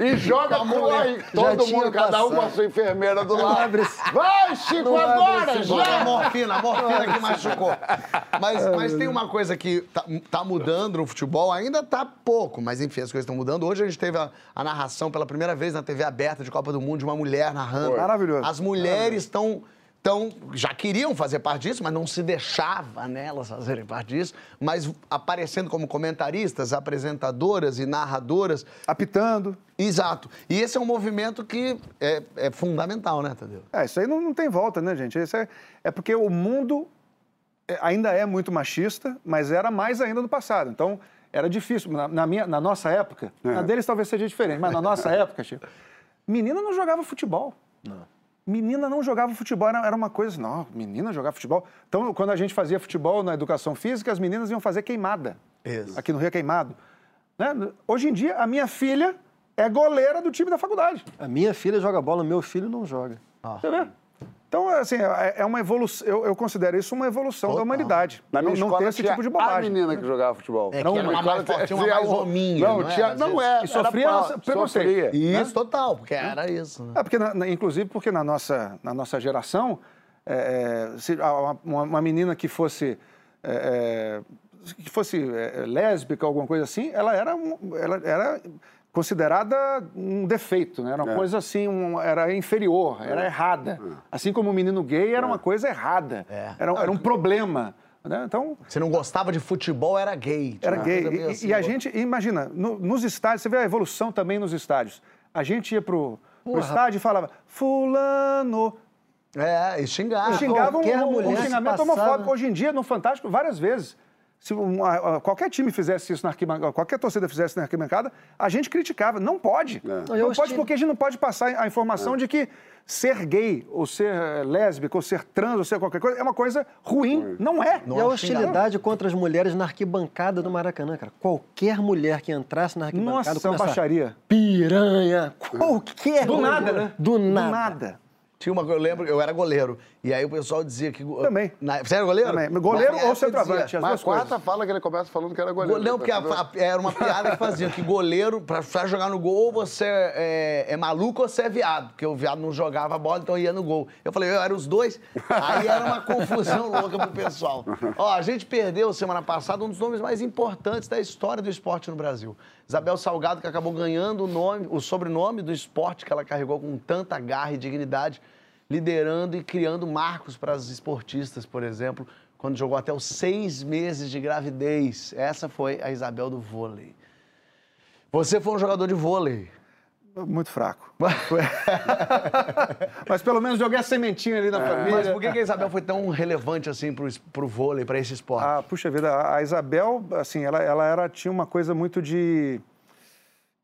E joga com aí. Todo mundo, cada um com a sua enfermeira do lado. Vai, Chico, Não agora! Joga a Já! morfina, a morfina que machucou. Mas, mas tem uma coisa que tá, tá mudando no futebol, ainda tá pouco, mas enfim, as coisas estão mudando. Hoje a gente teve a, a narração pela primeira vez na TV aberta de Copa do Mundo de uma mulher narrando. Foi. Maravilhoso. As mulheres estão. Então, já queriam fazer parte disso, mas não se deixava nelas fazerem parte disso, mas aparecendo como comentaristas, apresentadoras e narradoras. Apitando. Exato. E esse é um movimento que é, é fundamental, né, Tadeu? É, isso aí não, não tem volta, né, gente? Isso é, é porque o mundo ainda é muito machista, mas era mais ainda no passado. Então, era difícil. Na, na minha, na nossa época, na deles talvez seja diferente, mas na nossa época, Chico, menina não jogava futebol. Não. Menina não jogava futebol, era, era uma coisa, assim, não, menina jogar futebol. Então, quando a gente fazia futebol na educação física, as meninas iam fazer queimada. Isso. Aqui no Rio é queimado. Né? Hoje em dia, a minha filha é goleira do time da faculdade. A minha filha joga bola, meu filho não joga. Você vê? Então, assim, é é uma evolução. Eu, eu considero isso uma evolução da humanidade. Na minha não, escola ter esse tinha tipo de a bobagem. menina que jogava futebol. É, não, que era uma mais forte, uma tinha mais o- hominha, Não, não tinha, era? não é. E sofria preconceito. Isso, total, porque era isso. Né? É, porque, na- na- inclusive, porque na nossa, na nossa geração, é, é, se a- uma, uma menina que fosse, é, é, que fosse é, lésbica, alguma coisa assim, ela era, ela era considerada um defeito, né? Era uma É. coisa assim, um- era inferior, era errada. Assim como o menino gay era uma coisa errada, É. era, era um problema. Né? Então, Você não gostava de futebol, era gay. Era gay. E, assim, e a gente, imagina, no- nos estádios, você vê a evolução também nos estádios. A gente ia pro, pro estádio e falava, fulano. É, e xingava. xingavam qualquer um, mulher um xingamento passava- homofóbico. Hoje em dia, no Fantástico, várias vezes. Se um, a- a- qualquer time fizesse isso na arquibancada, qualquer torcida fizesse na arquibancada, a gente criticava. Não pode. Não, Não, pode porque a gente não pode passar a informação de que ser gay, ou ser eh, lésbica, ou ser trans, ou ser qualquer coisa, é uma coisa ruim. Não é. e a hostilidade contra as mulheres na arquibancada do Maracanã, cara. Qualquer mulher que entrasse na arquibancada Nossa, é uma baixaria. Piranha. Qualquer Do mulher. nada, né? Do Do nada. nada. Tinha uma, eu lembro, eu era goleiro. E aí o pessoal dizia que. Também. Na, você era goleiro? Também. Goleiro ou centroavante, dizia- as Mas a duas coisas. quarta fala que ele começa falando que era goleiro. Não, porque a- a- era uma piada que faziam, que goleiro, pra, pra jogar no gol, ou você é, é maluco ou você é viado, porque o viado não jogava a bola, então ia no gol. Eu falei, eu era os dois, aí era uma confusão louca pro pessoal. Ó, a gente perdeu semana passada um dos nomes mais importantes da história do esporte no Brasil. Isabel Salgado, que acabou ganhando o nome, o sobrenome do esporte que ela carregou com tanta garra e dignidade. Liderando e criando marcos para as esportistas, por exemplo, quando jogou até os seis meses de gravidez. Essa foi a Isabel do vôlei. Você foi um jogador de vôlei. Muito fraco. Mas pelo menos joguei a sementinha ali na família. Mas por que a Isabel foi tão relevante assim es- pro vôlei, para esse esporte? Ah, puxa vida, a Isabel, assim, ela, ela era, tinha uma coisa muito de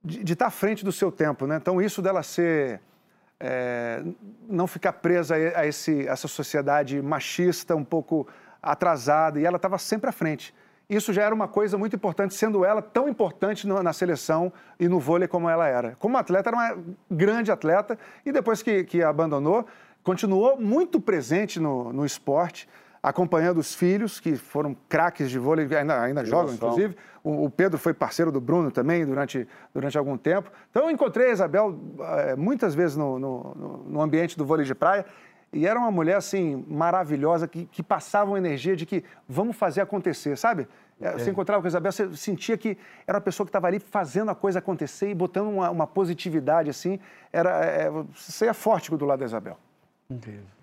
de estar à frente do seu tempo, né? Então isso dela ser é, não ficar presa a esse, essa sociedade machista, um pouco atrasada, e ela estava sempre à frente. Isso já era uma coisa muito importante, sendo ela tão importante na seleção e no vôlei como ela era. Como atleta, era uma grande atleta, e depois que, que abandonou, continuou muito presente no, no esporte, acompanhando os filhos, que foram craques de vôlei, ainda, ainda jogam, inclusive. O, o Pedro foi parceiro do Bruno também durante, durante algum tempo. Então, eu encontrei a Isabel eh, muitas vezes no, no, no- ambiente do vôlei de praia. E era uma mulher, assim, maravilhosa, que, que passava uma energia de que vamos fazer acontecer, sabe? Eh, Você encontrava com a Isabel, você sentia que era uma pessoa que estava ali fazendo a coisa acontecer e botando uma, uma positividade, assim. Era, eh, você é forte do lado da Isabel. Incrível.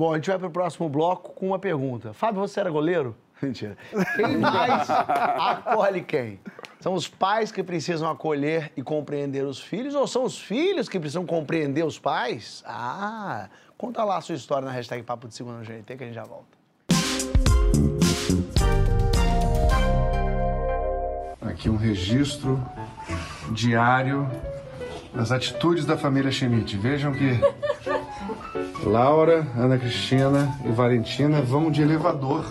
Bom, a gente vai pro próximo bloco com uma pergunta. Fábio, você era goleiro? Mentira. Quem mais acolhe quem? São os pais que precisam acolher e compreender os filhos ou são os filhos que precisam compreender os pais? Ah, conta lá a sua história na hashtag Papo de Segunda no GNT que a gente já volta. Aqui um registro diário das atitudes da família Schmidt. Vejam que Laura, Ana Cristina e Valentina vão de elevador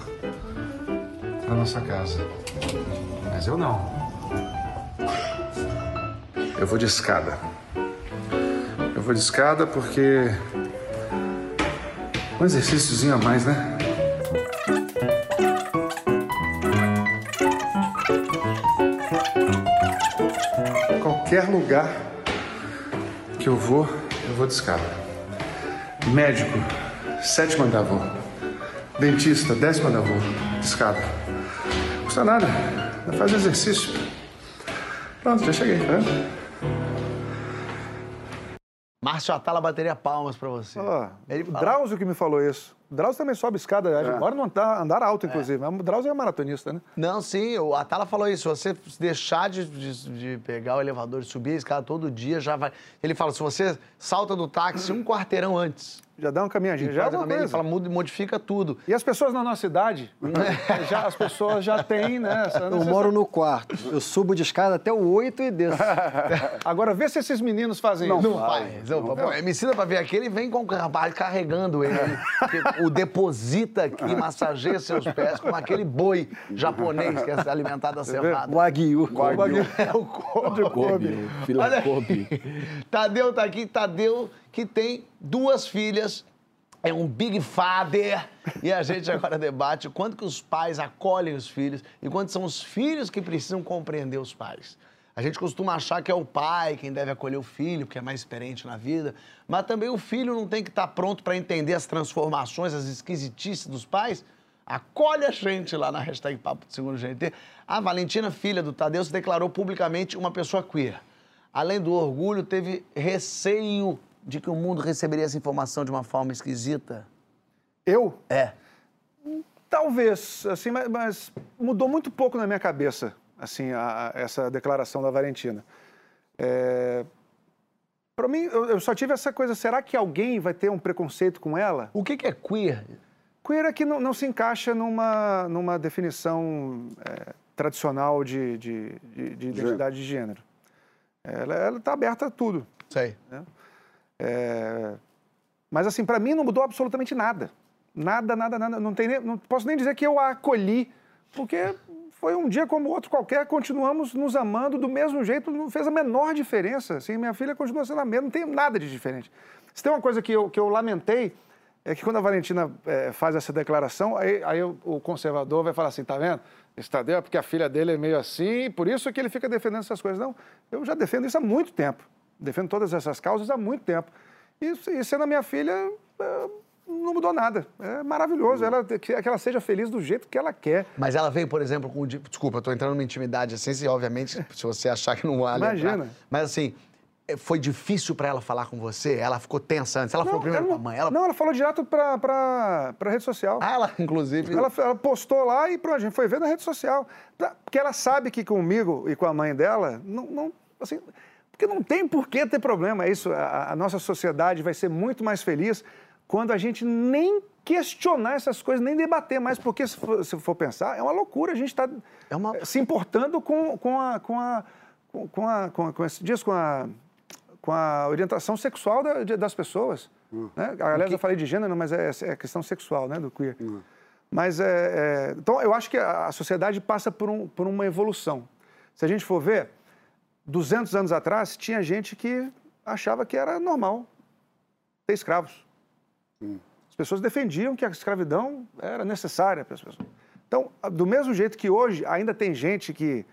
para nossa casa. Mas eu não. Eu vou de escada. Eu vou de escada porque um exercíciozinho a mais, né? Qualquer lugar que eu vou, eu vou de escada. Médico, sétimo andar vou. Dentista, décimo andar vou. De escada. Não custa nada, faz exercício. Pronto, já cheguei, vendo? Márcio Atala bateria palmas pra você. Ó, Ele fala- Drauzio que me falou isso. O Drauzio também sobe escada, agora não andar, andar alto, inclusive. Mas o Drauzio é maratonista, né? Não, sim, o Atala falou isso. Se você deixar de, de- de pegar o elevador e subir a escada todo dia, já vai. Ele fala: se você salta do táxi um quarteirão antes. Já dá uma caminhadinha, já é faz a alguma caminhada, ele coisa. fala, muda- modifica tudo. E as pessoas na nossa idade, já, as pessoas já têm, né? Eu moro no quarto. Eu subo de escada até o 8 e desço. Agora, vê se esses meninos fazem isso. Não faz. Opa, pô, me ensina pra ver aqui, ele vem com o rapaz carregando ele. o deposita aqui, massageia seus pés como aquele boi japonês que é se alimentar da cevada. O Aguiu. É o Kobe. Kobe, fila Olha Kobe. Tadeu tá aqui, Tadeu que tem duas filhas, é um big father, e a gente agora debate o quanto que os pais acolhem os filhos e quanto são os filhos que precisam compreender os pais. A gente costuma achar que é o pai quem deve acolher o filho, porque é mais experiente na vida, mas também o filho não tem que estar pronto para entender as transformações, as esquisitices dos pais. Acolhe a gente lá na hashtag Papo de Segundo GNT. A Valentina, filha do Tadeu, se declarou publicamente uma pessoa queer. Além do orgulho, teve receio de que o mundo receberia essa informação de uma forma esquisita. Eu? É. Talvez, assim, mas, mas mudou muito pouco na minha cabeça, assim, a- a- essa declaração da Valentina. É... Para mim, eu, eu só tive essa coisa, será que alguém vai ter um preconceito com ela? O que, que é queer? Queer é que não, não se encaixa numa, numa definição é, tradicional de, de, de- de identidade de gênero. Ela está aberta a tudo. Sei. É, Mas, assim, para mim não mudou absolutamente nada. Nada, nada, nada. Não, tem nem- não posso nem dizer que eu a acolhi, porque foi um dia como outro qualquer, continuamos nos amando do mesmo jeito, não fez a menor diferença. Assim, minha filha continua sendo a mesma, não tem nada de diferente. Se tem uma coisa que eu, que eu lamentei, é que quando a Valentina eh, faz essa declaração, aí, aí o, o conservador vai falar assim, tá vendo? Esse Tadeu é porque a filha dele é meio assim, por isso que ele fica defendendo essas coisas. Não, eu já defendo isso há muito tempo. Defendo todas essas causas há muito tempo. E, e sendo a minha filha, eh, não mudou nada. É maravilhoso. Ela, que, que ela seja feliz do jeito que ela quer. Mas ela veio, por exemplo, com Desculpa, eu tô entrando numa intimidade assim, se, obviamente, se você achar que não vale. Imagina. entrar. Mas assim, eh, foi difícil pra ela falar com você? Ela ficou tensa antes? Ela falou primeiro com a mãe? Ela... Não, ela falou direto pra, pra, pra rede social. Ah, ela, inclusive... Ela, ela postou lá e pronto, a gente foi ver na rede social. Porque ela sabe que comigo e com a mãe dela, não, não- assim, porque não tem por que ter problema. É isso, a, a nossa sociedade vai ser muito mais feliz quando a gente nem questionar essas coisas, nem debater mais, porque se for, se for pensar, é uma loucura. A gente está se importando com, com a... Com a com, com a, com, a- com esse, diz, com a, com a orientação sexual da- de- das pessoas. Né? Aliás, eu falei de gênero, mas é, é questão sexual, né, do queer. Mas, é, é, então, eu acho que a, a sociedade passa por, um, por uma evolução. Se a gente for ver, 200 anos atrás, tinha gente que achava que era normal ter escravos. As pessoas defendiam que a escravidão era necessária para as pessoas. Então, do mesmo jeito que hoje ainda tem gente que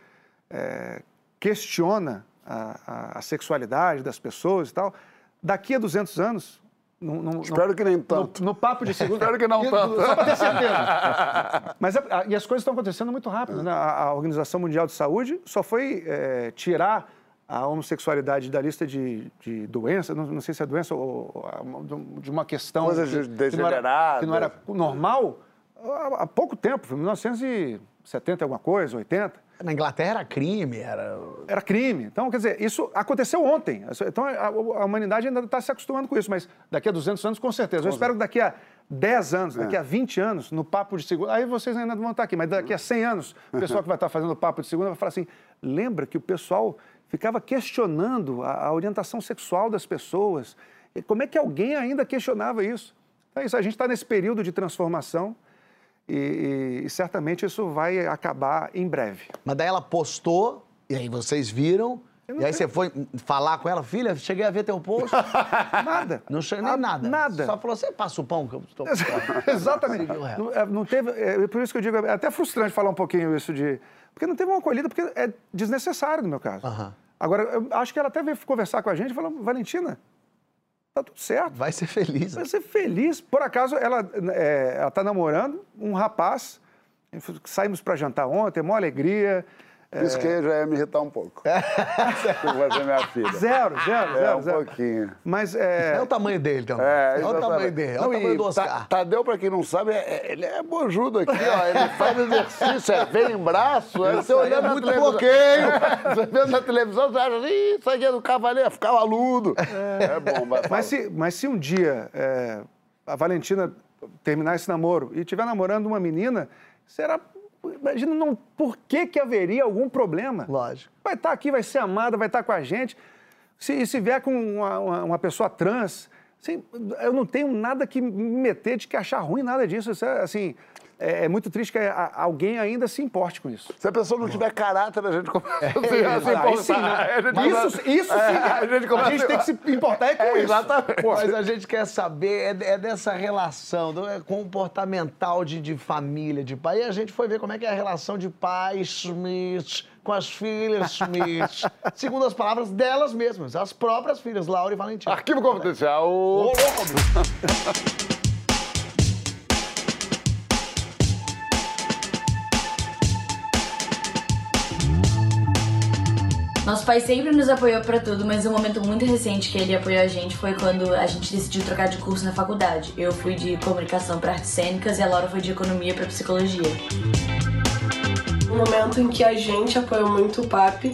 é, questiona a, a- a sexualidade das pessoas e tal, daqui a 200 anos... Não, não- Espero não- que nem tanto. No, no papo de segunda... Espero que não E- tanto. Só para ter certeza. Mas a- a- e as coisas estão acontecendo muito rápido. Né? A, a Organização Mundial de Saúde só foi é, tirar a homossexualidade da lista de, de doença, não, não sei se é doença ou, ou de uma questão Coisas que, que não era, que não era normal há, há pouco tempo, foi em 1970 alguma coisa, 80. Na Inglaterra era crime, era... Era crime. Então, quer dizer, isso aconteceu ontem. Então, a, a humanidade ainda está se acostumando com isso, mas daqui a 200 anos, com certeza. Eu espero que daqui a 10 anos, daqui a 20 anos, no Papo de Segunda, aí vocês ainda vão estar aqui, mas daqui a 100 anos, o pessoal que vai estar fazendo o Papo de Segunda vai falar assim, lembra que o pessoal ficava questionando a, a orientação sexual das pessoas. E como é que alguém ainda questionava isso? Então, é isso, a gente está nesse período de transformação e, e- e certamente isso vai acabar em breve. Mas daí ela postou, e aí vocês viram, e aí você foi falar com ela, filha, cheguei a ver teu post. Nada. Não cheguei nem nada. nada. Só falou, você passa o pão que eu estou... Exatamente. Não, é, não teve, é por isso que eu digo, é até frustrante falar um pouquinho isso de. Porque não teve uma acolhida, porque é desnecessário no meu caso. Agora, eu acho que ela até veio conversar com a gente e falou: Valentina, tá tudo certo. Vai ser feliz. Vai ser feliz. Por acaso, ela é, ela tá namorando um rapaz. Saímos para jantar ontem, maior alegria. Isso que já ia me irritar um pouco. Por você, minha filha. Zero, zero, É, zero, um zero. pouquinho. Mas é. É o tamanho dele também. É, Olha o tamanho dele, Não, o tamanho do Ta- Oscar. Tadeu, pra quem não sabe, é- é- ele é bojudo aqui, ó. Ele faz exercício, é bem em braço. Aí você olhando é muito bloqueio. Você vendo na televisão, você acha, ih, isso aqui é do cavaleiro, ficar aludo. É, bom, vai Mas se, mas se um dia é, a Valentina terminar esse namoro e estiver namorando uma menina, será. Imagina não, por que, que haveria algum problema? Lógico. Vai estar aqui, vai ser amada, vai estar com a gente. Se, e se vier com uma, uma- uma pessoa trans, assim, eu não tenho nada que me meter de que achar ruim nada disso. Isso é, assim, é, é muito triste que a- alguém ainda se importe com isso. Se a pessoa não tiver caráter, a gente começa a se- a se sim, importar. né? Isso, sim. É, a gente começa a gente tem que se importar é com É, isso. exatamente. Pô, Mas a gente quer saber é, é dessa relação do, é comportamental de, de família, de pai. E a gente foi ver como é que é a relação de pai Smith com as filhas Smith. segundo as palavras delas mesmas, as próprias filhas, Laura e Valentina. Arquivo confidencial. Ô, louco, Nosso pai sempre nos apoiou pra tudo, mas um momento muito recente que ele apoiou a gente foi quando a gente decidiu trocar de curso na faculdade. Eu fui de comunicação pra artes cênicas e a Laura foi de economia pra psicologia. O momento em que a gente apoiou muito o Papi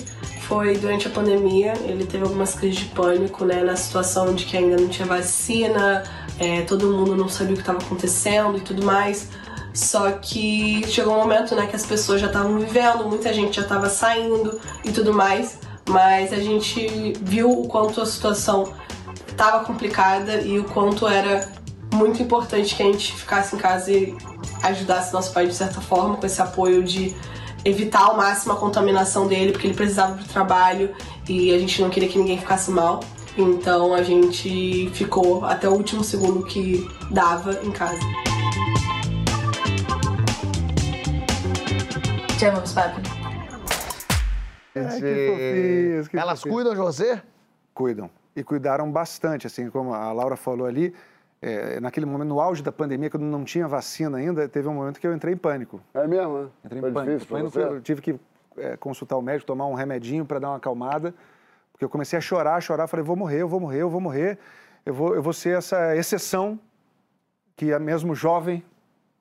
foi durante a pandemia. Ele teve algumas crises de pânico, né, na situação de que ainda não tinha vacina, é, todo mundo não sabia o que estava acontecendo e tudo mais. Só que chegou um momento, né, que as pessoas já estavam vivendo, muita gente já estava saindo e tudo mais, mas a gente viu o quanto a situação estava complicada e o quanto era muito importante que a gente ficasse em casa e ajudasse nosso pai de certa forma com esse apoio de evitar ao máximo a contaminação dele, porque ele precisava do trabalho e a gente não queria que ninguém ficasse mal. Então a gente ficou até o último segundo que dava em casa. Te amamos, papi. Ai, que fofinhos, que Elas fofinhos. cuidam de você? Cuidam. E cuidaram bastante, assim, como a Laura falou ali. é, naquele momento, no auge da pandemia, quando não tinha vacina ainda, teve um momento que eu entrei em pânico. É mesmo, né? Entrei Foi em pânico. Foi no você? que eu tive que é, consultar o médico, tomar um remedinho para dar uma acalmada, porque eu comecei a chorar, chorar, falei, vou morrer, eu vou morrer, eu vou morrer, eu vou, eu vou ser essa exceção que é mesmo jovem,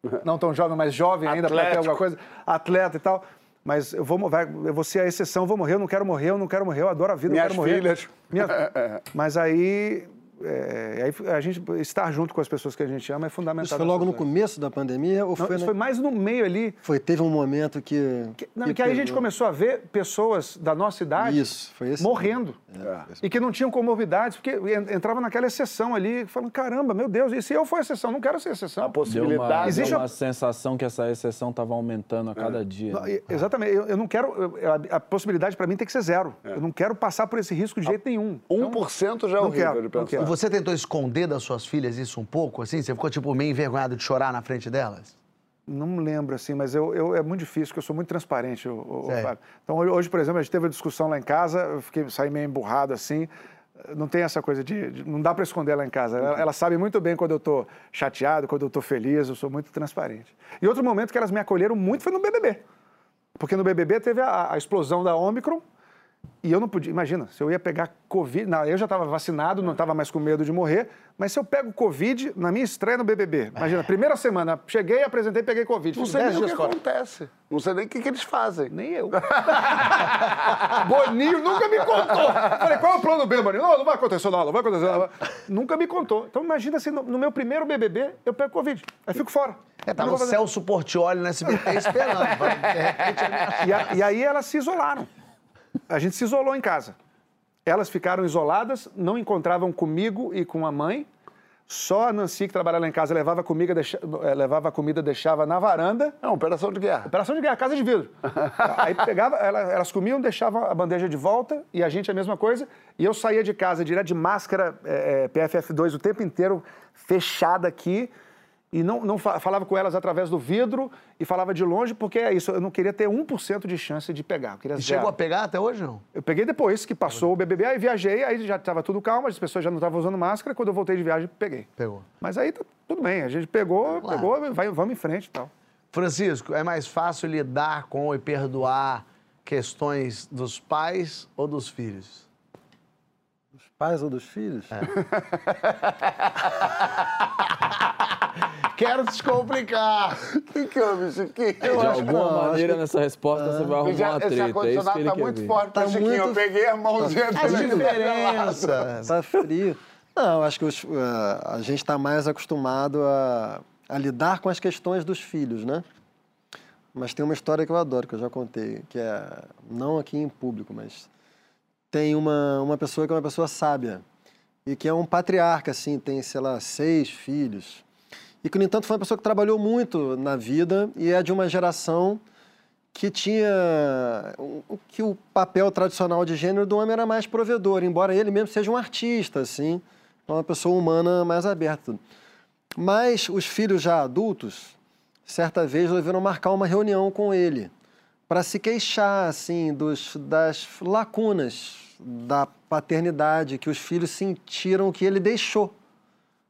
não tão jovem, mas jovem ainda para ter alguma coisa, atleta e tal. Mas eu vou, mo- vai- eu vou ser a exceção, vou morrer, eu não quero morrer, eu não quero morrer, eu adoro a vida, Minhas eu quero morrer. filhas. Minha- Mas aí, é, aí a gente estar junto com as pessoas que a gente ama é fundamental. Isso foi logo no começo da pandemia ou Não, foi... isso na- foi mais no meio ali. Foi, teve um momento que... Não, que aí a gente começou a ver pessoas da nossa idade Isso, foi esse. morrendo. É. E que não tinham comorbidades, porque en- entrava naquela exceção ali, falando, caramba, meu Deus, e se eu for exceção? Não quero ser exceção. A Deu uma, possibilidade. Existe deu a- uma sensação que essa exceção estava aumentando a cada dia. Não, né? Exatamente, eu, eu não quero. eu- a, a possibilidade para mim tem que ser zero. Eu não quero passar por esse risco de jeito nenhum. 1% já é horrível quero, de pensar. Você tentou esconder das suas filhas isso um pouco, assim? Você ficou, tipo, meio envergonhado de chorar na frente delas? Não me lembro, assim, mas eu, eu- é muito difícil, porque eu sou muito transparente, Sério? Fábio. Então, hoje, por exemplo, a gente teve uma discussão lá em casa, eu fiquei, saí meio emburrado assim. Não tem essa coisa de. de- não dá para esconder lá em casa. Ela- Elas sabem muito bem quando eu tô chateado, quando eu tô feliz, eu sou muito transparente. E outro momento que elas me acolheram muito foi no BBB. Porque no BBB teve a, a explosão da Omicron e eu não podia. Imagina, se eu ia pegar Covid. Não, eu já estava vacinado, não estava mais com medo de morrer. Mas se eu pego Covid na minha estreia no BBB, imagina, primeira semana, cheguei, apresentei, peguei Covid. Não sei 10 nem o que fora. acontece. Não sei nem o que, que eles fazem. Nem eu. Boninho nunca me contou. Falei, qual é o plano B, Boninho? Não, não vai acontecer nada, não vai acontecer nada. Nunca me contou. Então imagina se no, no meu primeiro BBB eu pego Covid. Aí fico fora. É, tá vou fazer- Celso Portioli no SBT esperando. E, a- e aí elas se isolaram. A gente se isolou em casa. Elas ficaram isoladas, não encontravam comigo e com a mãe. Só a Nancy, que trabalhava lá em casa, levava comida, deixa- eh, levava a comida, deixava na varanda. É uma operação de guerra. Operação de guerra, casa de vidro. Aí pegava, ela- elas comiam, deixavam a bandeja de volta e a gente a mesma coisa. E eu saía de casa direto de máscara eh, eh, PFF2 o tempo inteiro, fechada aqui. E não, não fa- falava com elas através do vidro e falava de longe, porque é isso, eu não queria ter 1% de chance de pegar. E chegou a pegar até hoje, não? Eu peguei depois que passou o BBB, aí viajei, aí já estava tudo calmo, as pessoas já não estavam usando máscara. Quando eu voltei de viagem, peguei. Pegou. Mas aí tá tudo bem, a gente pegou, Claro. pegou, vai, vamos em frente e tal. Francisco, é mais fácil lidar com e perdoar questões dos pais ou dos filhos? Dos pais ou dos filhos? Quero descomplicar. O que, que é, bicho? Que... De alguma maneira, nessa resposta, você vai arrumar Já, uma esse treta. É isso que ar-condicionado ele tá muito ver. forte Tá Chiquinho. Eu muito- peguei a mãozinha As dele. diferenças. Tá frio. Não, acho que os- eh, a gente está mais acostumado a, a lidar com as questões dos filhos, né? Mas tem uma história que eu adoro, que eu já contei, que é, não aqui em público, mas tem uma, uma pessoa que é uma pessoa sábia e que é um patriarca, assim, tem, sei lá, seis filhos. E que, no entanto, foi uma pessoa que trabalhou muito na vida e é de uma geração que tinha que o papel tradicional de gênero do homem era mais provedor, embora ele mesmo seja um artista, assim, uma pessoa humana mais aberta. Mas os filhos já adultos, certa vez resolveram marcar uma reunião com ele para se queixar, assim, dos, das lacunas da paternidade que os filhos sentiram que ele deixou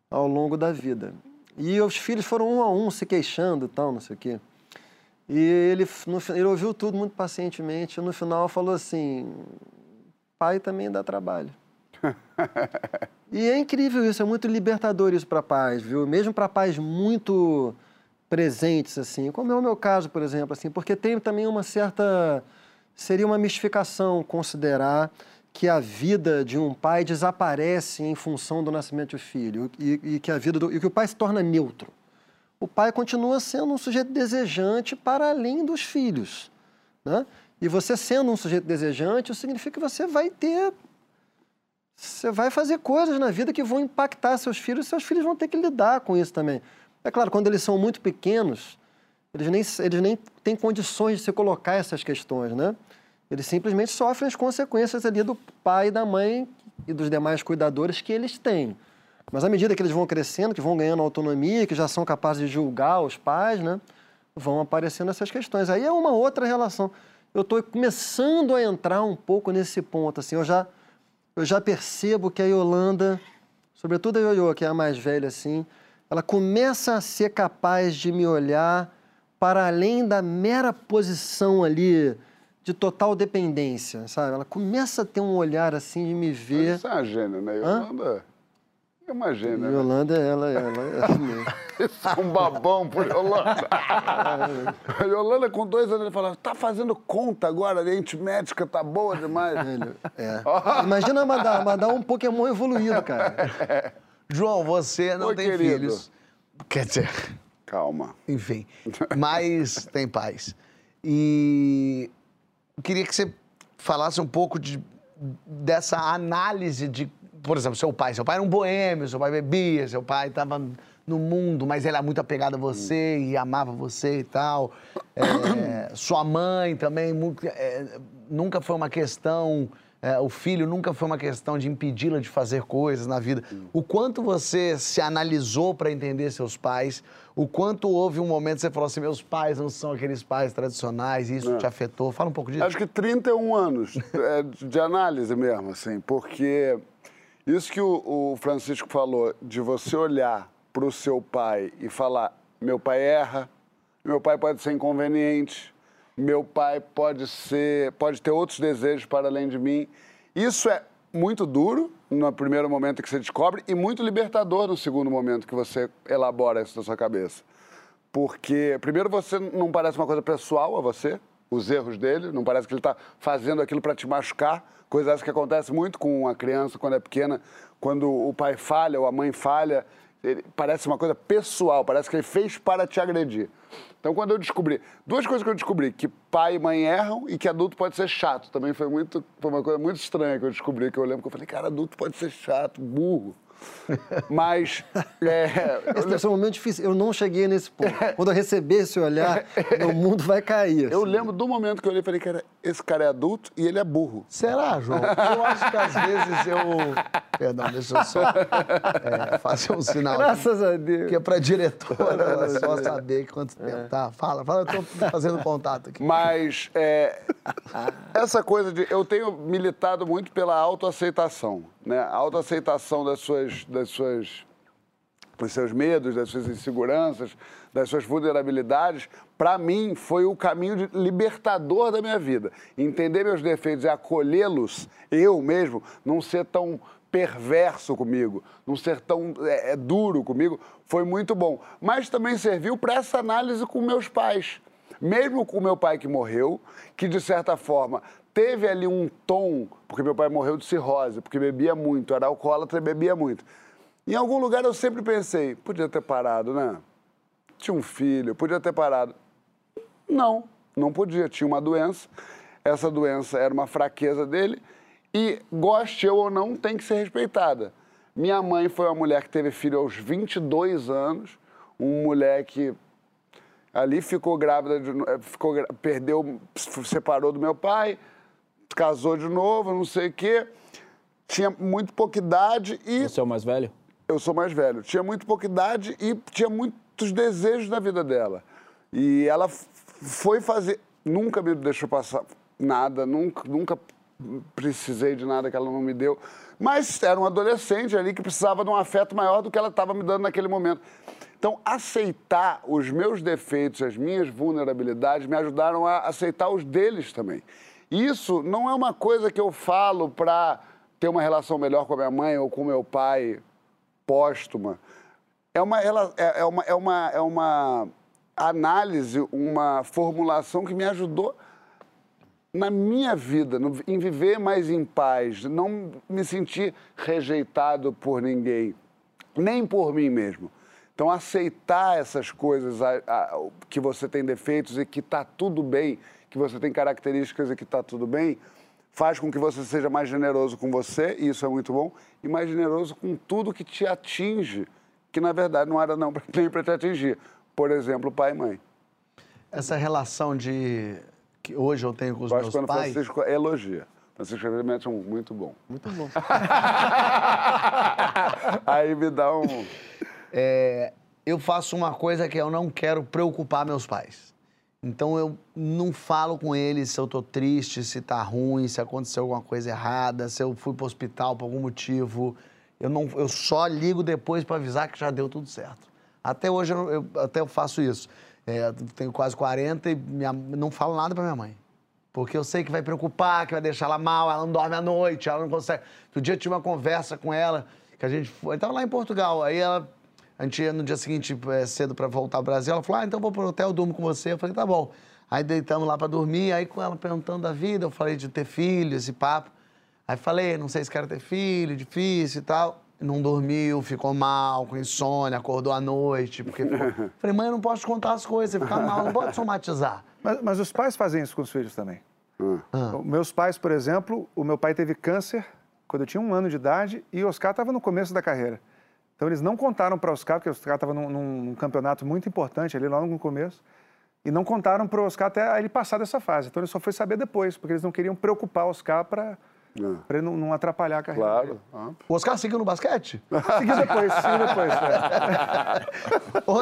ao longo da vida. E os filhos foram um a um se queixando e tal, não sei o quê. E ele, no ele ouviu tudo muito pacientemente. E no final falou assim: pai também dá trabalho. e é incrível isso, é muito libertador isso para pais, viu? Mesmo para pais muito presentes, assim, como é o meu caso, por exemplo, assim, porque tem também uma certa. Seria uma mistificação considerar que a vida de um pai desaparece em função do nascimento do filho e, e que a vida do, e que o pai se torna neutro o pai continua sendo um sujeito desejante para além dos filhos. Né? E você sendo um sujeito desejante, isso significa que você vai ter. Você vai fazer coisas na vida que vão impactar seus filhos e seus filhos vão ter que lidar com isso também. É claro, quando eles são muito pequenos, eles nem, eles nem têm condições de se colocar essas questões, né? Eles simplesmente sofrem as consequências ali do pai da mãe e dos demais cuidadores que eles têm. Mas à medida que eles vão crescendo, que vão ganhando autonomia, que já são capazes de julgar os pais, né? Vão aparecendo essas questões. Aí é uma outra relação. Eu estou começando a entrar um pouco nesse ponto. Assim, eu já, eu já percebo que a Yolanda, sobretudo a Ioiô, que é a mais velha, assim, ela começa a ser capaz de me olhar para além da mera posição ali de total dependência, sabe? Ela começa a ter um olhar assim de me ver. Isso é uma gênia, né? Yolanda é uma gênia. né? Yolanda, ela, ela Isso é um babão por Yolanda. A Yolanda, com dois anos, ele fala: tá fazendo conta agora, a mente médica tá boa demais. É. Imagina mandar, mandar um Pokémon evoluído, cara. João, você não Oi, tem querido. filhos. Quer dizer, Calma. enfim. Mas tem pais. E queria que você falasse um pouco de, dessa análise de, por exemplo, seu pai. Seu pai era um boêmio, seu pai bebia, seu pai estava no mundo, mas ele era muito apegado a você e amava você e tal. É, sua mãe também muito- é, nunca foi uma questão. É, o filho nunca foi uma questão de impedi-la de fazer coisas na vida. O quanto você se analisou para entender seus pais, o quanto houve um momento que você falou assim: meus pais não são aqueles pais tradicionais, e isso te afetou. Fala um pouco disso. Acho que 31 anos é, de análise mesmo, assim, porque isso que o, o Francisco falou, de você olhar para o seu pai e falar: meu pai erra, meu pai pode ser inconveniente, meu pai pode ser, pode ter outros desejos para além de mim. Isso é muito duro no primeiro momento que você descobre e muito libertador no segundo momento que você elabora isso na sua cabeça. Porque, primeiro, você não parece uma coisa pessoal a você, os erros dele, não parece que ele está fazendo aquilo para te machucar, coisa que acontece muito com a criança quando é pequena, quando o pai falha ou a mãe falha, ele- parece uma coisa pessoal, parece que ele fez para te agredir. Então, quando eu descobri, duas coisas que eu descobri, que pai e mãe erram e que adulto pode ser chato, também foi muito, foi uma coisa muito estranha que eu descobri, que eu lembro que eu falei, cara, adulto pode ser chato, burro. Mas, é, Esse deve ser um momento difícil. Eu não cheguei nesse ponto. Quando eu receber esse olhar, meu mundo vai cair. Eu assim. lembro do momento que eu olhei e falei, cara, esse cara é adulto e ele é burro. Será, João? Eu acho que às vezes eu. Perdão, deixa eu só é, fazer um sinal. aqui, Graças a Deus. Que é pra diretora, ela só saber quanto tempo. Tá, fala, fala, eu tô fazendo contato aqui. Mas é, essa coisa de. Eu tenho militado muito pela autoaceitação. Né? A autoaceitação das suas, das suas. dos seus medos, das suas inseguranças, das suas vulnerabilidades, para mim foi o caminho libertador da minha vida. Entender meus defeitos e acolhê-los, eu mesmo, não ser tão perverso comigo, não ser tão é, é, duro comigo, foi muito bom. Mas também serviu para essa análise com meus pais. Mesmo com meu pai que morreu, que de certa forma teve ali um tom, porque meu pai morreu de cirrose, porque bebia muito, era alcoólatra e bebia muito. Em algum lugar eu sempre pensei, podia ter parado, né? Tinha um filho, podia ter parado. Não, não podia. Tinha uma doença. Essa doença era uma fraqueza dele e, goste eu ou não, tem que ser respeitada. Minha mãe foi uma mulher que teve filho aos 22 anos, um moleque ali ficou grávida, de, eh, ficou, perdeu, se separou do meu pai, casou de novo, não sei o quê. Tinha muito pouca idade e Você é o mais velho? eu sou mais velho. Tinha muito pouca idade e tinha muitos desejos na vida dela. E ela foi fazer. Nunca me deixou passar nada, nunca, nunca precisei de nada que ela não me deu. Mas era um adolescente ali que precisava de um afeto maior do que ela estava me dando naquele momento. Então, aceitar os meus defeitos, as minhas vulnerabilidades, me ajudaram a aceitar os deles também. Isso não é uma coisa que eu falo para ter uma relação melhor com a minha mãe ou com meu pai póstuma. É uma, é, é uma, é, uma, é uma análise, uma formulação que me ajudou na minha vida, no- em viver mais em paz, não me sentir rejeitado por ninguém, nem por mim mesmo. Então, aceitar essas coisas, a- a- que você tem defeitos e que está tudo bem, que você tem características e que está tudo bem, faz com que você seja mais generoso com você, e isso é muito bom, e mais generoso com tudo que te atinge, que na verdade não era não, nem para te atingir. Por exemplo, pai e mãe. Essa relação de. que hoje eu tenho com os Eu meus quando o pais. Francisco elogia. Francisco ele mete um muito bom. Muito bom. Aí me dá um. É, eu faço uma coisa que eu não quero preocupar meus pais. Então eu não falo com eles se eu tô triste, se tá ruim, se aconteceu alguma coisa errada, se eu fui pro hospital por algum motivo. Eu, não, eu só ligo depois para avisar que já deu tudo certo. Até hoje eu, eu- até eu faço isso. É, tenho quase 40 e minha- não falo nada para minha mãe. Porque eu sei que vai preocupar, que vai deixar ela mal, ela não dorme à noite, ela não consegue. Outro dia eu tive uma conversa com ela, que a gente foi. Tava lá em Portugal, aí ela. A gente ia no dia seguinte é, cedo pra voltar ao Brasil. Ela falou: Ah, então vou pro hotel, eu durmo com você. Eu falei: Tá bom. Aí deitamos lá pra dormir, aí com ela perguntando da vida, eu falei de ter filho, esse papo. Aí falei: Não sei se quero ter filho, difícil e tal. Não dormiu, ficou mal, com insônia, acordou à noite. Porque ficou... Falei: Mãe, eu não posso te contar as coisas, você fica mal, não pode somatizar. Mas, mas os pais fazem isso com os filhos também. Então, Meus pais, por exemplo, o meu pai teve câncer quando eu tinha um ano de idade e o Oscar estava no começo da carreira. Então eles não contaram para o Oscar, porque o Oscar estava num, num- campeonato muito importante ali logo no começo, e não contaram para o Oscar até ele passar dessa fase. Então ele só foi saber depois, porque eles não queriam preocupar o Oscar para ele não, não atrapalhar a carreira. Claro. O Oscar seguiu no basquete? Seguiu depois, seguiu depois. né? Ô,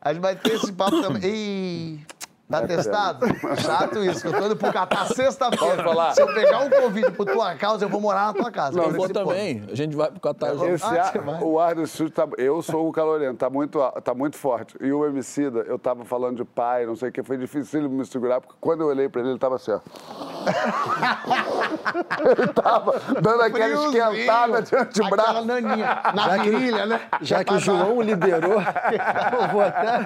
a gente vai ter esse papo também. Ih, tá testado? Chato isso, que eu tô indo pro Catar sexta-feira. Se eu pegar um convite por tua causa, eu vou morar na tua casa. Não, Quero vou também. A gente vai pro Catar junto. Esse Ah, ar- o ar do estúdio, tá, eu sou o calorento, tá muito, tá muito forte. E o Emicida, eu tava falando de pai, não sei o que, foi difícil me segurar, porque quando eu olhei pra ele, ele tava assim, ó. ele tava dando aquela Friozinho, esquentada de Aquela antebraço. naninha na Já virilha, né? Já que o João liberou, eu vou até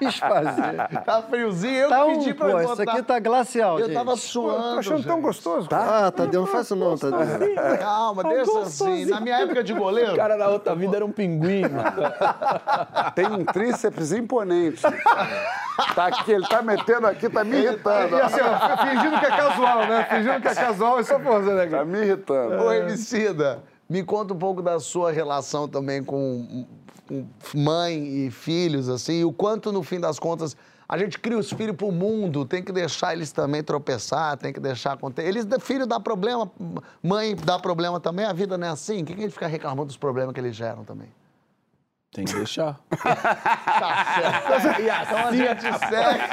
desfazer. Tá friozinho, eu Tá que um, pedi pra pô, ele isso botar. aqui tá glacial, Eu gente. tava Tô suando, achando tão gente. gostoso. Ah, Tadeu, não faz isso não, Tadeu. Calma, deixa assim. Na minha época de goleiro... O cara na outra vida era um pinguim, mano. Tem um tríceps imponente. Tá aqui, ele tá metendo aqui, tá me irritando. E assim, ó, fingindo que é casual, né? Fingindo que é casual, é só força, né? Tá me irritando. Ô, Emicida, me conta um pouco da sua relação também com, com mãe e filhos, assim, e o quanto, no fim das contas, a gente cria os filhos pro mundo, tem que deixar eles também tropeçar, tem que deixar acontecer. Eles, filho dá problema, mãe dá problema também, a vida não é assim. O que que a gente fica reclamando dos problemas que eles geram também? Tem que deixar. Tá certo. E então a gente segue.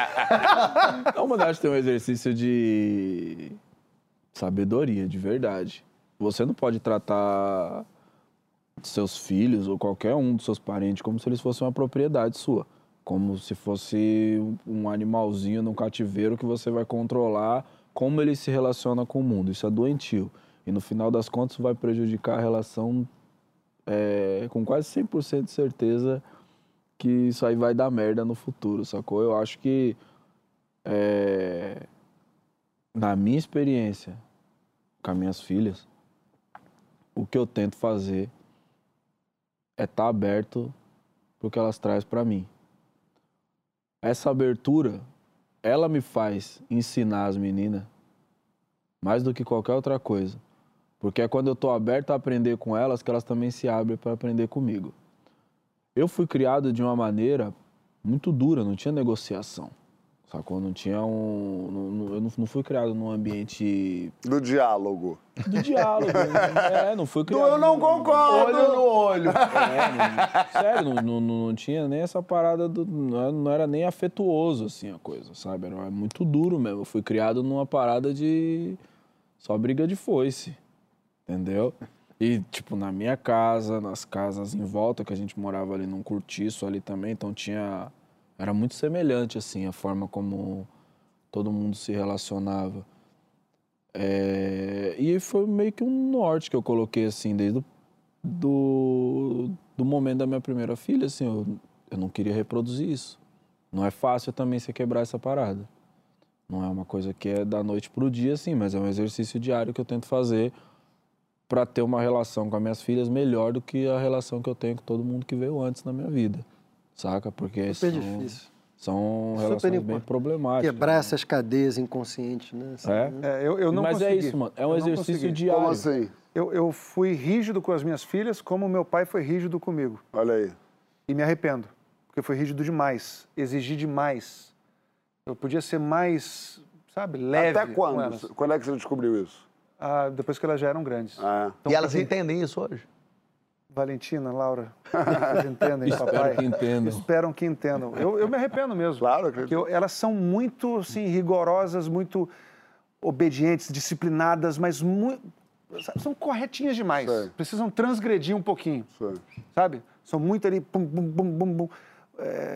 Mas eu acho que tem um exercício de sabedoria, de verdade. Você não pode tratar seus filhos ou qualquer um dos seus parentes como se eles fossem uma propriedade sua. Como se fosse um animalzinho num cativeiro que você vai controlar como ele se relaciona com o mundo. Isso é doentio. E no final das contas vai prejudicar a relação é, com quase 100% de certeza que isso aí vai dar merda no futuro, sacou? Eu acho que, é, na minha experiência com as minhas filhas, o que eu tento fazer é estar aberto pro que elas trazem para mim. Essa abertura, ela me faz ensinar as meninas mais do que qualquer outra coisa. Porque é quando eu tô aberto a aprender com elas que elas também se abrem para aprender comigo. Eu fui criado de uma maneira muito dura, não tinha negociação. Sacou? Não tinha um. não- eu não, fui criado num ambiente Do diálogo. do diálogo. é, não fui criado. eu não concordo. Olho no olho. É, não- sério, não, não, não tinha nem essa parada do. Não era, não era nem afetuoso, assim, a coisa, sabe? Era muito duro mesmo. Eu fui criado numa parada de. Só briga de foice. Entendeu? E, tipo, na minha casa, nas casas em volta, que a gente morava ali num cortiço ali também, então tinha. Era muito semelhante, assim, a forma como todo mundo se relacionava. É, E foi meio que um norte que eu coloquei, assim, desde o do, do momento da minha primeira filha, assim, eu, eu não queria reproduzir isso. Não é fácil também você quebrar essa parada. Não é uma coisa que é da noite pro dia, assim, mas é um exercício diário que eu tento fazer para ter uma relação com as minhas filhas melhor do que a relação que eu tenho com todo mundo que veio antes na minha vida. Saca? Porque Super são, difícil. são Super relações bem importante. problemáticas. Quebrar essas cadeias inconscientes, né? Assim, É? né? É, eu, eu não Mas é consegui. isso, mano. É um Eu não exercício diário. Como assim? Eu, eu fui rígido com as minhas filhas como meu pai foi rígido comigo. Olha aí. E me arrependo, porque foi rígido demais, exigi demais. Eu podia ser mais, sabe, leve Até quando? Quando é que você descobriu isso? Ah, depois que elas já eram grandes. Ah, Então, e elas porque- entendem isso hoje? Valentina, Laura, vocês entendem, Espero papai? que entendam. Esperam que entendam. Eu, eu me arrependo mesmo. Claro, acredito. eu- elas são muito, assim, rigorosas, muito obedientes, disciplinadas, mas muito... São corretinhas demais. Sei. Precisam transgredir um pouquinho. Sei. sabe? São muito ali, pum, bum, bum, bum, bum.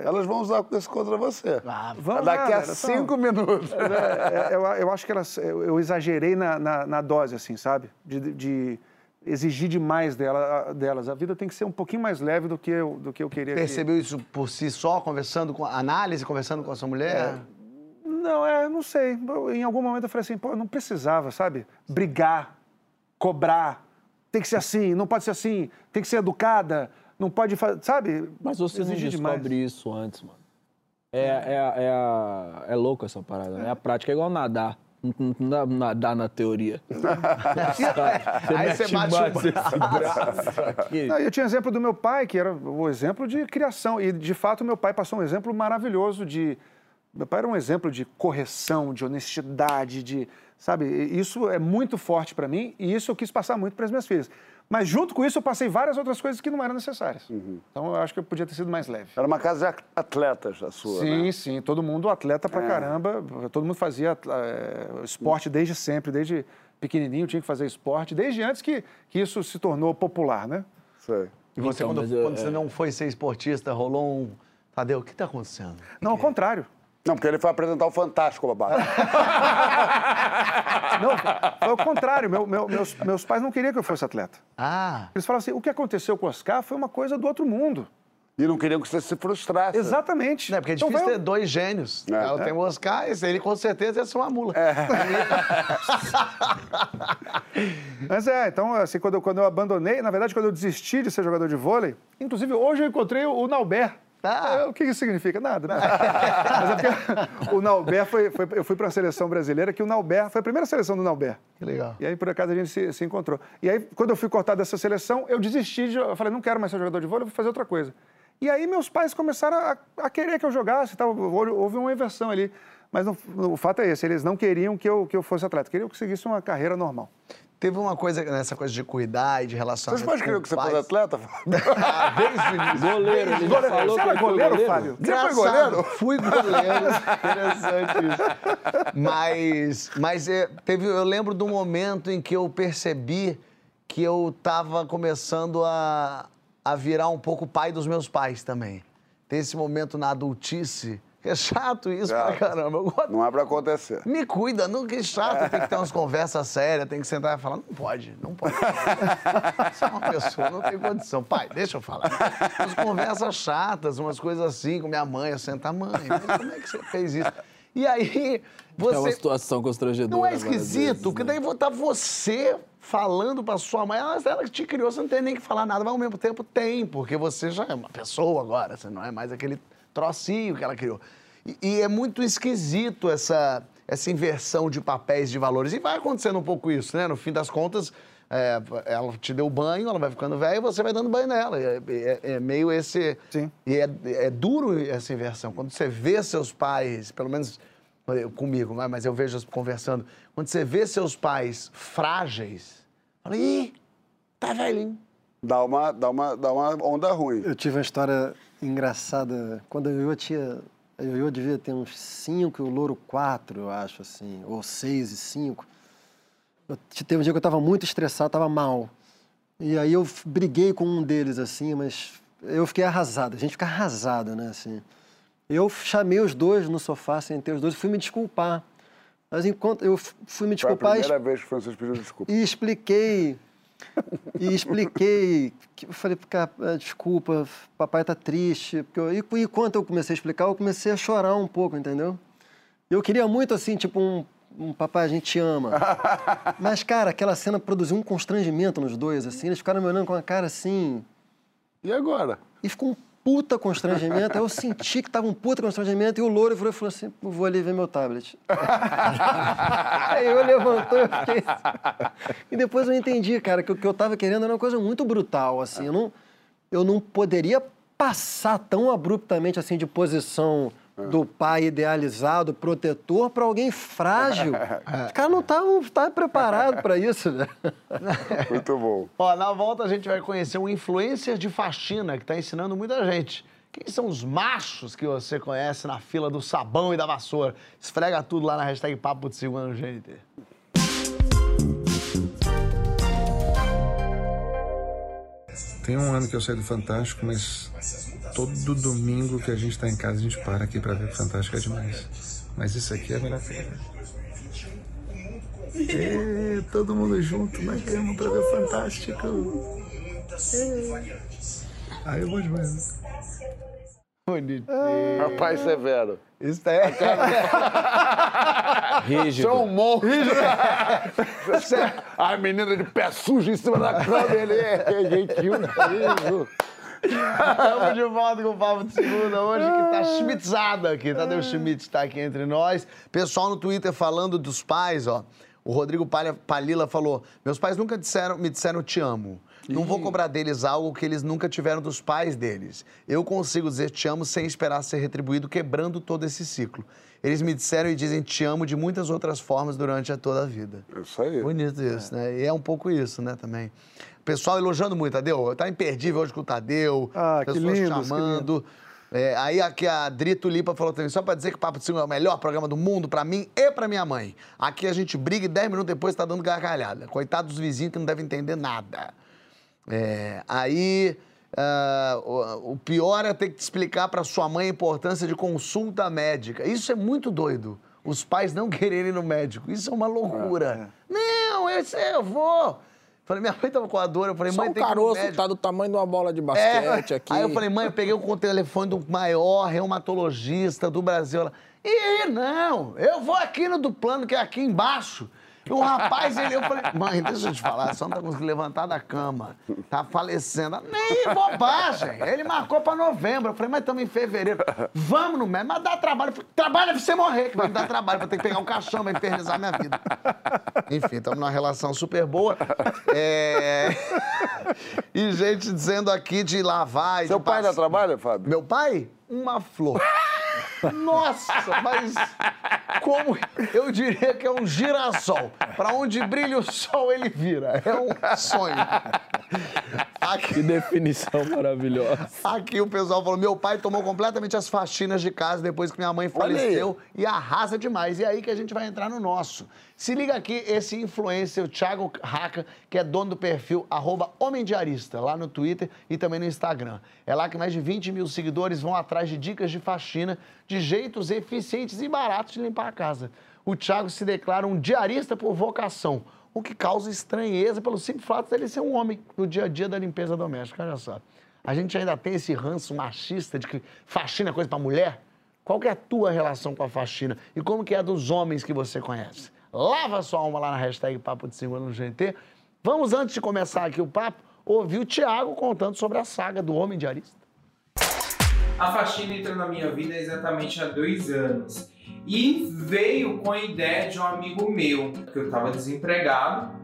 Elas vão usar isso contra você. Vamos Daqui lá, a cinco minutos. Mas, é, é, eu, eu acho que elas, eu, eu exagerei na, na, na dose, assim, sabe? De, de exigir demais dela, delas. A vida tem que ser um pouquinho mais leve do que eu, do que eu queria. que- Percebeu isso por si só, conversando com análise, conversando com a sua mulher? Não, é, não sei. Eu, em algum momento eu falei assim, pô, eu não precisava, sabe? Brigar, cobrar. Tem que ser assim, não pode ser assim. Tem que ser educada, não pode fazer, sabe? Mas você não Exigir demais. descobre isso antes, mano. É, é, é, a- é louco essa parada, né? A prática é igual nadar. Não, dá nadar na teoria. Aí você bate o mais esse braço. braço aqui. Não, eu tinha exemplo do meu pai, que era o exemplo de criação. E, de fato, meu pai passou um exemplo maravilhoso de... Meu pai era um exemplo de correção, de honestidade, de... Sabe, isso é muito forte para mim e isso eu quis passar muito para as minhas filhas. Mas, junto com isso, eu passei várias outras coisas que não eram necessárias. Então, eu acho que eu podia ter sido mais leve. Era uma casa de atletas a sua, Sim, né? sim. Todo mundo atleta pra É. caramba. Todo mundo fazia é, esporte desde sempre, desde pequenininho tinha que fazer esporte, desde antes que, que isso se tornou popular, né? Sei. E você, Então, quando, eu- quando você é. não foi ser esportista, rolou um... Tadeu, o que tá acontecendo? Não, ao contrário. Não, porque ele foi apresentar o Fantástico, babá. Não, foi o contrário. Meu- meu- meus, meus pais não queriam que eu fosse atleta. Ah, Eles falavam assim, o que aconteceu com o Oscar foi uma coisa do outro mundo. E não queriam que você se frustrasse. Exatamente. não, porque é Então difícil vai- ter dois gênios. É. Eu tenho o Oscar, esse ele com certeza ia ser uma mula. Mas é, então, assim, quando eu, quando eu abandonei, na verdade, quando eu desisti de ser jogador de vôlei, inclusive hoje eu encontrei o, o Nauber. Ah. É, O que isso significa? Nada. né? Mas é porque o Nauber foi, foi- Eu fui para a seleção brasileira, que o Nauber foi a primeira seleção do Nauber. Que legal. E aí, por acaso, a gente se, se encontrou. E aí, quando eu fui cortado dessa seleção, eu desisti de. Eu falei, não quero mais ser jogador de vôlei, vou fazer outra coisa. E aí, meus pais começaram a, a querer que eu jogasse tal. Houve uma inversão ali. Mas no- o fato é esse: eles não queriam que eu, que eu fosse atleta, queriam que eu seguisse uma carreira normal. Teve uma coisa nessa coisa de cuidar e de relacionamento. Vocês pais queriam que você pais. atleta? Ah, desde o início. Goleiro, ele já Goleiro, falou você que era foi goleiro, Fábio? Você foi goleiro? Fui goleiro. Interessante isso. Mas, mas é, teve, eu lembro um momento em que eu percebi que eu estava começando a, a virar um pouco pai dos meus pais também. Tem esse momento na adultice, é chato isso É. pra caramba. Gosto- Não é pra acontecer. Me cuida, não que chato, tem que ter umas conversas sérias, tem que sentar e falar, não pode, não pode. Você é uma pessoa, não tem condição. Pai, deixa eu falar. Umas conversas chatas, umas coisas assim com minha mãe, eu sentar, mãe, mas como é que você fez isso? E aí, É uma você... situação constrangedora. Não é esquisito, vezes, porque né? daí tá você falando pra sua mãe, ela, ela que te criou, você não tem nem que falar nada, mas ao mesmo tempo tem, porque você já é uma pessoa agora, você não é mais aquele trocinho que ela criou. E, e é muito esquisito essa, essa inversão de papéis, de valores. E vai acontecendo um pouco isso, né? No fim das contas, é, ela te deu banho, ela vai ficando velha e você vai dando banho nela. É, é- é meio esse. Sim. E é, é duro essa inversão. Quando você vê seus pais, pelo menos eu- comigo, mas eu vejo conversando, quando você vê seus pais frágeis, fala, ih, tá velhinho. Dá uma, dá uma, dá uma onda ruim. Eu tive uma história engraçada. Quando a Ioiô tinha. A Ioiô devia ter uns 5 e o Louro 4, eu acho, assim. Ou 6 e 5. Teve um dia que eu estava muito estressado, estava mal. E aí eu briguei com um deles, assim, mas eu fiquei arrasado. A gente fica arrasado, né, assim. Eu chamei os dois no sofá, sentei os dois e fui me desculpar. Mas enquanto eu fui me Foi a desculpar... e primeira vez que o Francisco pediu desculpa. e expliquei. E expliquei. que Eu falei, cara, eh, desculpa, papai tá triste. Porque eu- e, e quando eu comecei a explicar, eu comecei a chorar um pouco, entendeu? Eu queria muito, assim, tipo, um, um papai, a gente te ama. Mas, cara, aquela cena produziu um constrangimento nos dois, assim. Eles ficaram me olhando com a cara assim. E agora? E ficou um puta constrangimento. Aí eu senti que tava um puta constrangimento. E o louro virou e falou assim: vou ali ver meu tablet. Aí eu levantou e fiquei. assim. E depois eu entendi, cara, que o que eu tava querendo era uma coisa muito brutal, assim. Eu não, eu não poderia passar tão abruptamente, assim, de posição do pai idealizado, protetor, para alguém frágil. Os caras não estavam estavam preparados para isso, né? Muito bom. Ó, na volta a gente vai conhecer um influencer de faxina que tá ensinando muita gente. Quem são os machos que você conhece na fila do sabão e da vassoura? Esfrega tudo lá na hashtag Papo de Segunda no GNT. Tem um ano que eu saí do Fantástico, mas todo domingo que a gente tá em casa, a gente para aqui pra ver Fantástica demais. Mas isso aqui é a melhor coisa. É, todo mundo junto na cama pra ver Fantástico. É. Aí eu vou demais. Bonitinho. Rapaz severo. Isso é. Rígido. Sou um monstro. A menina de pé sujo em cima da cama, ele é gentil. Isso. Estamos de volta com o Papo de Segunda hoje, que tá schmitzada aqui. Tadeu Schmitz está aqui entre nós. Pessoal no Twitter falando dos pais, ó. O Rodrigo Palha- Palila falou: Meus pais nunca disseram, me disseram te amo. Não vou cobrar deles algo que eles nunca tiveram dos pais deles. Eu consigo dizer te amo sem esperar ser retribuído, quebrando todo esse ciclo. Eles me disseram e dizem te amo de muitas outras formas durante a toda a vida. Isso aí. Bonito isso, né? E é um pouco isso, né, também. Pessoal elogiando muito, Tadeu. Tá imperdível hoje com o Tadeu. Ah, que pessoas lindos, que chamando. É, aí aqui a Drito Lipa falou também, só pra dizer que o Papo de Segunda é o melhor programa do mundo pra mim e pra minha mãe. Aqui a gente briga e 10 minutos depois tá dando gargalhada. Coitado dos vizinhos que não devem entender nada. É, aí ah, o, pior é ter que te explicar pra sua mãe a importância de consulta médica. Isso é muito doido. Os pais não quererem ir no médico. Isso é uma loucura. Não, esse eu vou. Falei, minha mãe tava com a dor. Eu falei, Só mãe, o tem que caroço médico. tá do tamanho de uma bola de basquete É. aqui. Aí eu falei, mãe, eu peguei o telefone do maior reumatologista do Brasil. Ela, Ih, não, eu vou aqui no do plano, que é aqui embaixo. O rapaz, ele, eu falei, mãe, deixa eu te falar, só não tá conseguindo levantar da cama. Tá falecendo. Nem bobagem. Ele marcou pra novembro. Eu falei, mas estamos em fevereiro. Vamos no médico, mas dá trabalho. Falei, Trabalho é você morrer, que vai me dar trabalho. Vou ter que pegar um caixão, vai infernizar minha vida. Enfim, estamos numa relação super boa. É... E gente dizendo aqui de lavar e Seu pai dá trabalho, Fábio? Meu pai? Uma flor. Nossa, mas como eu diria que é um girassol. Para onde brilha o sol, ele vira. É um sonho. Que definição maravilhosa. Aqui o pessoal falou: meu pai tomou completamente as faxinas de casa depois que minha mãe faleceu e arrasa demais. E é aí que a gente vai entrar no nosso. Se liga aqui, esse influencer, o Thiago Raca, que é dono do perfil arroba Homem Diarista, lá no Twitter e também no Instagram. É lá que mais de 20 mil seguidores vão atrás de dicas de faxina, de jeitos eficientes e baratos de limpar a casa. O Thiago se declara um diarista por vocação, o que causa estranheza pelo simples fato dele ser um homem no dia a dia da limpeza doméstica. Olha só. A gente ainda tem esse ranço machista de que faxina é coisa pra mulher? Qual que é a tua relação com a faxina? E como que é a dos homens que você conhece? Lava sua alma lá na hashtag Papo de Segunda no GT. Vamos, antes de começar aqui o papo, ouvir o Thiago contando sobre a saga do Homem Diarista. A faxina entrou na minha vida exatamente há dois anos. E veio com a ideia de um amigo meu, que eu estava desempregado.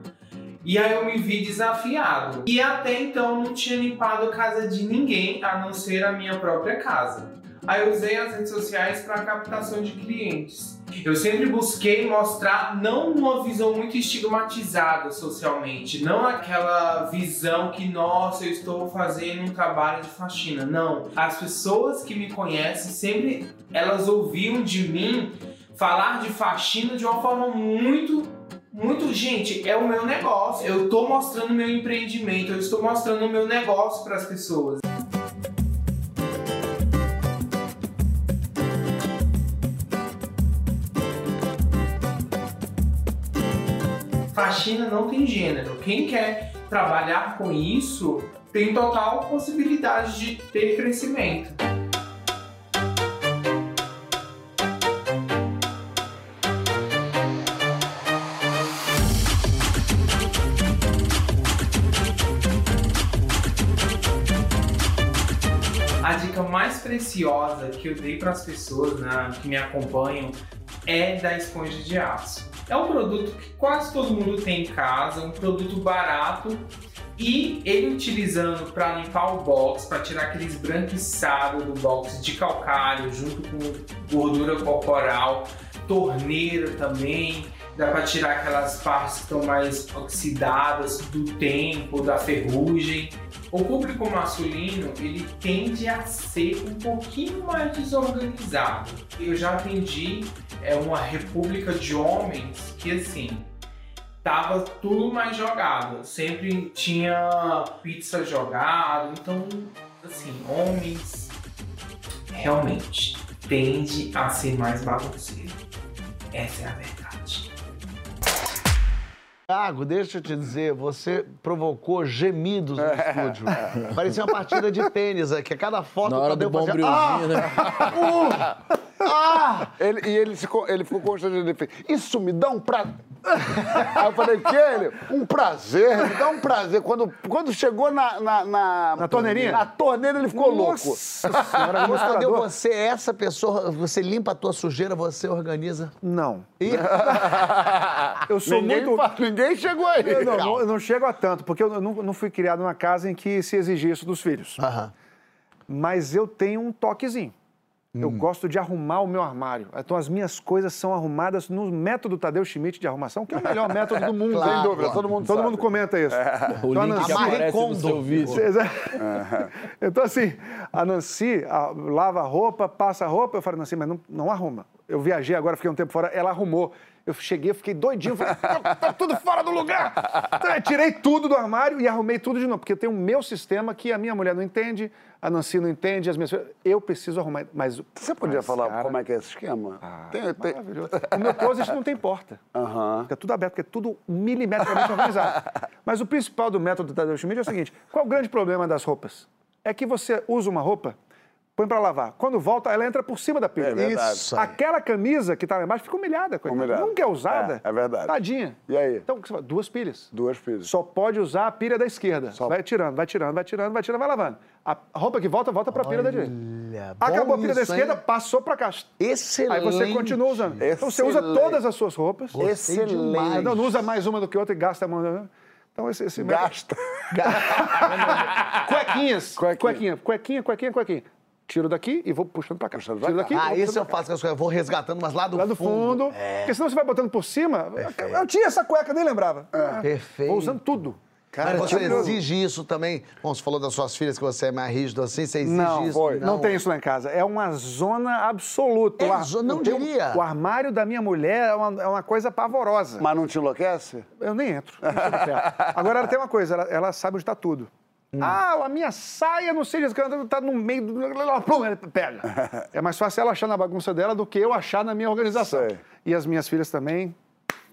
E aí eu me vi desafiado. E até então não tinha limpado a casa de ninguém, a não ser a minha própria casa. Aí eu usei as redes sociais para captação de clientes. Eu sempre busquei mostrar não uma visão muito estigmatizada socialmente, não aquela visão que, nossa, eu estou fazendo um trabalho de faxina. Não. As pessoas que me conhecem sempre elas ouviam de mim falar de faxina de uma forma muito muito, gente, é o meu negócio. Eu estou mostrando meu empreendimento, eu estou mostrando o meu negócio para as pessoas. Faxina não tem gênero. Quem quer trabalhar com isso tem total possibilidade de ter crescimento. A dica mais preciosa que eu dei para as pessoas né, que me acompanham é da esponja de aço. É um produto que quase todo mundo tem em casa, um produto barato. E ele utilizando para limpar o box, para tirar aquele esbranquiçado do box de calcário junto com gordura corporal, torneira também, dá para tirar aquelas partes que estão mais oxidadas do tempo, da ferrugem. O público masculino, ele tende a ser um pouquinho mais desorganizado. Eu já atendi é, uma república de homens que, assim, tava tudo mais jogado. Sempre tinha pizza jogada. Então, assim, homens realmente tende a ser mais bagunceiro. Essa é a verdade. Thiago, deixa eu te dizer, você provocou gemidos no estúdio. Parecia uma partida de tênis aqui. A cada foto Na hora do fazia, bombriozinho, né? Ah! Uh! Ah! Ele, e ele, se ele ficou constrangido. Ele fez, isso me dá um prazer. Aí eu falei, que ele? Um prazer, me dá um prazer. Quando, quando chegou na, na, na, Na torneirinha? Na torneira, ele ficou louco. Nossa senhora, Ô, Tadeu, administrador. você é essa pessoa, você limpa a tua sujeira, você organiza. Não. Ih, Eu sou ninguém, muito... ninguém chegou aí. Eu não, não, eu não chego a tanto, porque eu não, não fui criado numa casa em que se exigia isso dos filhos. Aham. Mas eu tenho um toquezinho. Eu gosto de arrumar o meu armário. Então as minhas coisas são arrumadas no método Tadeu Schmidt de arrumação, que é o melhor método do mundo, Claro, sem dúvida. claro. Todo mundo, todo mundo comenta isso. O Então, a link que Nancy- aparece no seu vídeo. então, assim, a Nancy a- lava a roupa, passa a roupa. Eu falei, Nancy, mas não, não arruma. Eu viajei agora, fiquei um tempo fora, ela arrumou. Eu cheguei, fiquei doidinho, falei, tá, tá tudo fora do lugar. Então, eu tirei tudo do armário e arrumei tudo de novo, porque tenho o meu sistema que a minha mulher não entende, a Nancy não entende, as minhas. Eu preciso arrumar, mas... Você podia mas, falar cara, como é que é esse esquema? tem, tem... Maravilhoso. O meu closet não tem porta. Aham. Fica tudo aberto, porque é tudo milimetricamente organizado. Mas o principal do método Tadeu Schmidt é o seguinte: qual o grande problema das roupas? É que você usa uma roupa, põe pra lavar. Quando volta, ela entra por cima da pilha. É verdade. Isso. Aquela camisa que tá lá embaixo fica humilhada, coitada. Humilhada. Nunca é usada. É, é verdade. Tadinha. E aí? Então, o que você fala? duas pilhas. Duas pilhas. Só pode usar a pilha da esquerda. Só- Vai tirando, vai tirando, vai tirando, vai tirando, vai lavando. A roupa que volta, volta pra pilha da direita. Acabou a pilha da isso, hein? esquerda, passou pra cá. Excelente. Aí você continua usando. Então você usa Excelente. todas as suas roupas. Gostei demais. Não, não usa mais uma do que outra e gasta a mão. Então esse, esse Gasta. Cuequinhas. Cuequinha. Cuequinha. Cuequinha, cuequinha, cuequinha. Tiro daqui e vou puxando pra cá. Puxando pra Tiro cá. daqui. Ah, isso eu faço com as coisas. Eu vou resgatando, mas lá do Lá do fundo. É. Porque senão você vai botando por cima. Eu tinha essa cueca, nem lembrava. Ah, Perfeito. Vou usando tudo. Mas você exige isso também? Bom, você falou das suas filhas que você é mais rígido assim, você exige Não, isso? Não, tem isso lá em casa. É uma zona absoluta. É ar- zo- não tenho- diria. O armário da minha mulher é uma, é uma coisa pavorosa. Mas não te enlouquece? Eu nem entro. não. Agora, ela tem uma coisa, ela, ela sabe onde está tudo. Hum. Ah, a minha saia, não sei, está no meio do... Plum, pega. É mais fácil ela achar na bagunça dela do que eu achar na minha organização. Sei. E as minhas filhas também,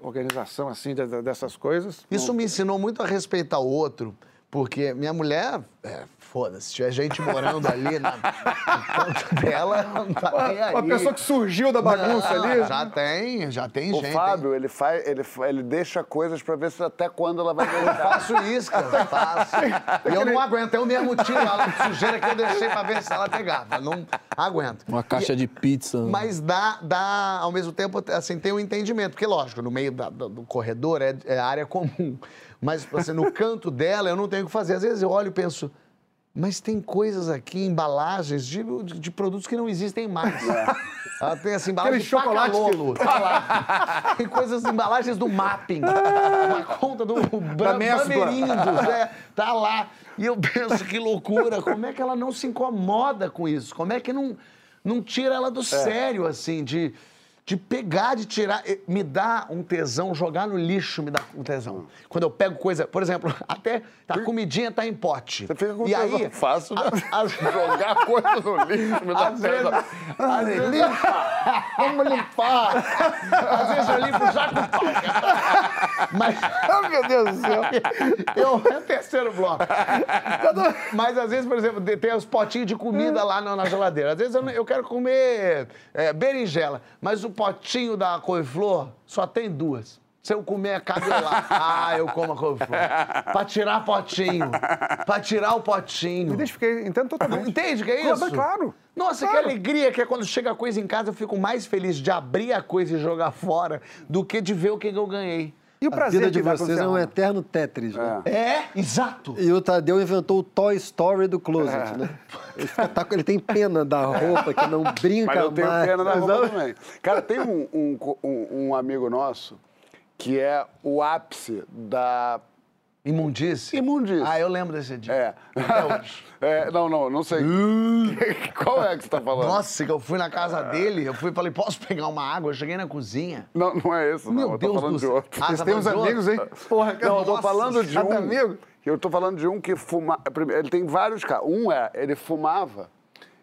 organização assim, de- de- dessas coisas. Isso me ensinou muito a respeitar o outro, porque minha mulher, é, foda-se, se tiver gente morando ali na, no canto dela, não tá nem aí. Uma pessoa que surgiu da bagunça Não, ali. Já tem, já tem O gente. Fábio, ele, faz, ele, ele deixa coisas pra ver se até quando ela vai Eu voltar. faço isso, cara, eu faço. E eu não aguento, eu mesmo tiro a sujeira que eu deixei pra ver se ela pegava. Não aguento. Uma caixa de pizza. Mas dá, dá, ao mesmo tempo, assim, tem um entendimento. Porque, lógico, no meio da- do, do corredor é, é área comum. Mas, assim, no canto dela, eu não tenho o que fazer. Às vezes eu olho e penso, mas tem coisas aqui, embalagens de, de, de produtos que não existem mais. Ela tem, assim, embalagem Aquele de chocolate tá lá. Tem coisas, embalagens do Mapping. Uma conta do. Bamerindos, é, tá lá. E eu penso, que loucura, como é que ela não se incomoda com isso? Como é que não, não tira ela do sério, assim, de, de pegar, de tirar. Eh, Me dá um tesão, jogar no lixo me dá um tesão. Quando eu pego coisa, por exemplo, até a comidinha tá em pote. Você fica com e tesão aí, fácil, né? a- a- Jogar coisa no lixo, me dá Às vezes- tesão. às vezes- Limpa! Vamos limpar! Às vezes eu limpo já com pau. Mas. Oh, meu Deus do céu! Eu, é o terceiro bloco. Mas às vezes, por exemplo, tem- os potinhos de comida lá na, na geladeira. Às vezes eu, eu quero comer é, berinjela, mas o potinho da couve-flor só tem duas. Se eu comer, cabe eu lá. Ah, eu como a couve-flor. Pra tirar potinho. Pra tirar o potinho. Me identifiquei, entendo totalmente. Entende que é Claro, isso? claro. Nossa, Claro. que alegria que é quando chega a coisa em casa, eu fico mais feliz de abrir a coisa e jogar fora do que de ver o que eu ganhei. E o A prazer vida de vocês você é um eterno Tetris, né? É, exato. E o Tadeu inventou o Toy Story do Closet, né? Ele, fica- tá ele tem pena da roupa, que não brinca Mas eu tenho mais. pena da roupa também. Cara, tem um, um- um amigo nosso que é o ápice da Imundície? imundície. Ah, eu lembro desse dia. É. É, Não, não, não sei. Qual é que você tá falando? Nossa, que eu fui na casa dele, eu fui e falei, posso pegar uma água? Eu cheguei na cozinha. Não, não é esse, não. Meu eu tô Deus falando do de céu. outro. Ah, Vocês tá têm uns amigos, hein? Porra, Não, eu tô nossa, falando de cada um. amigo. Eu tô falando de um que fuma. primeiro, Ele tem vários caras. Um é, ele fumava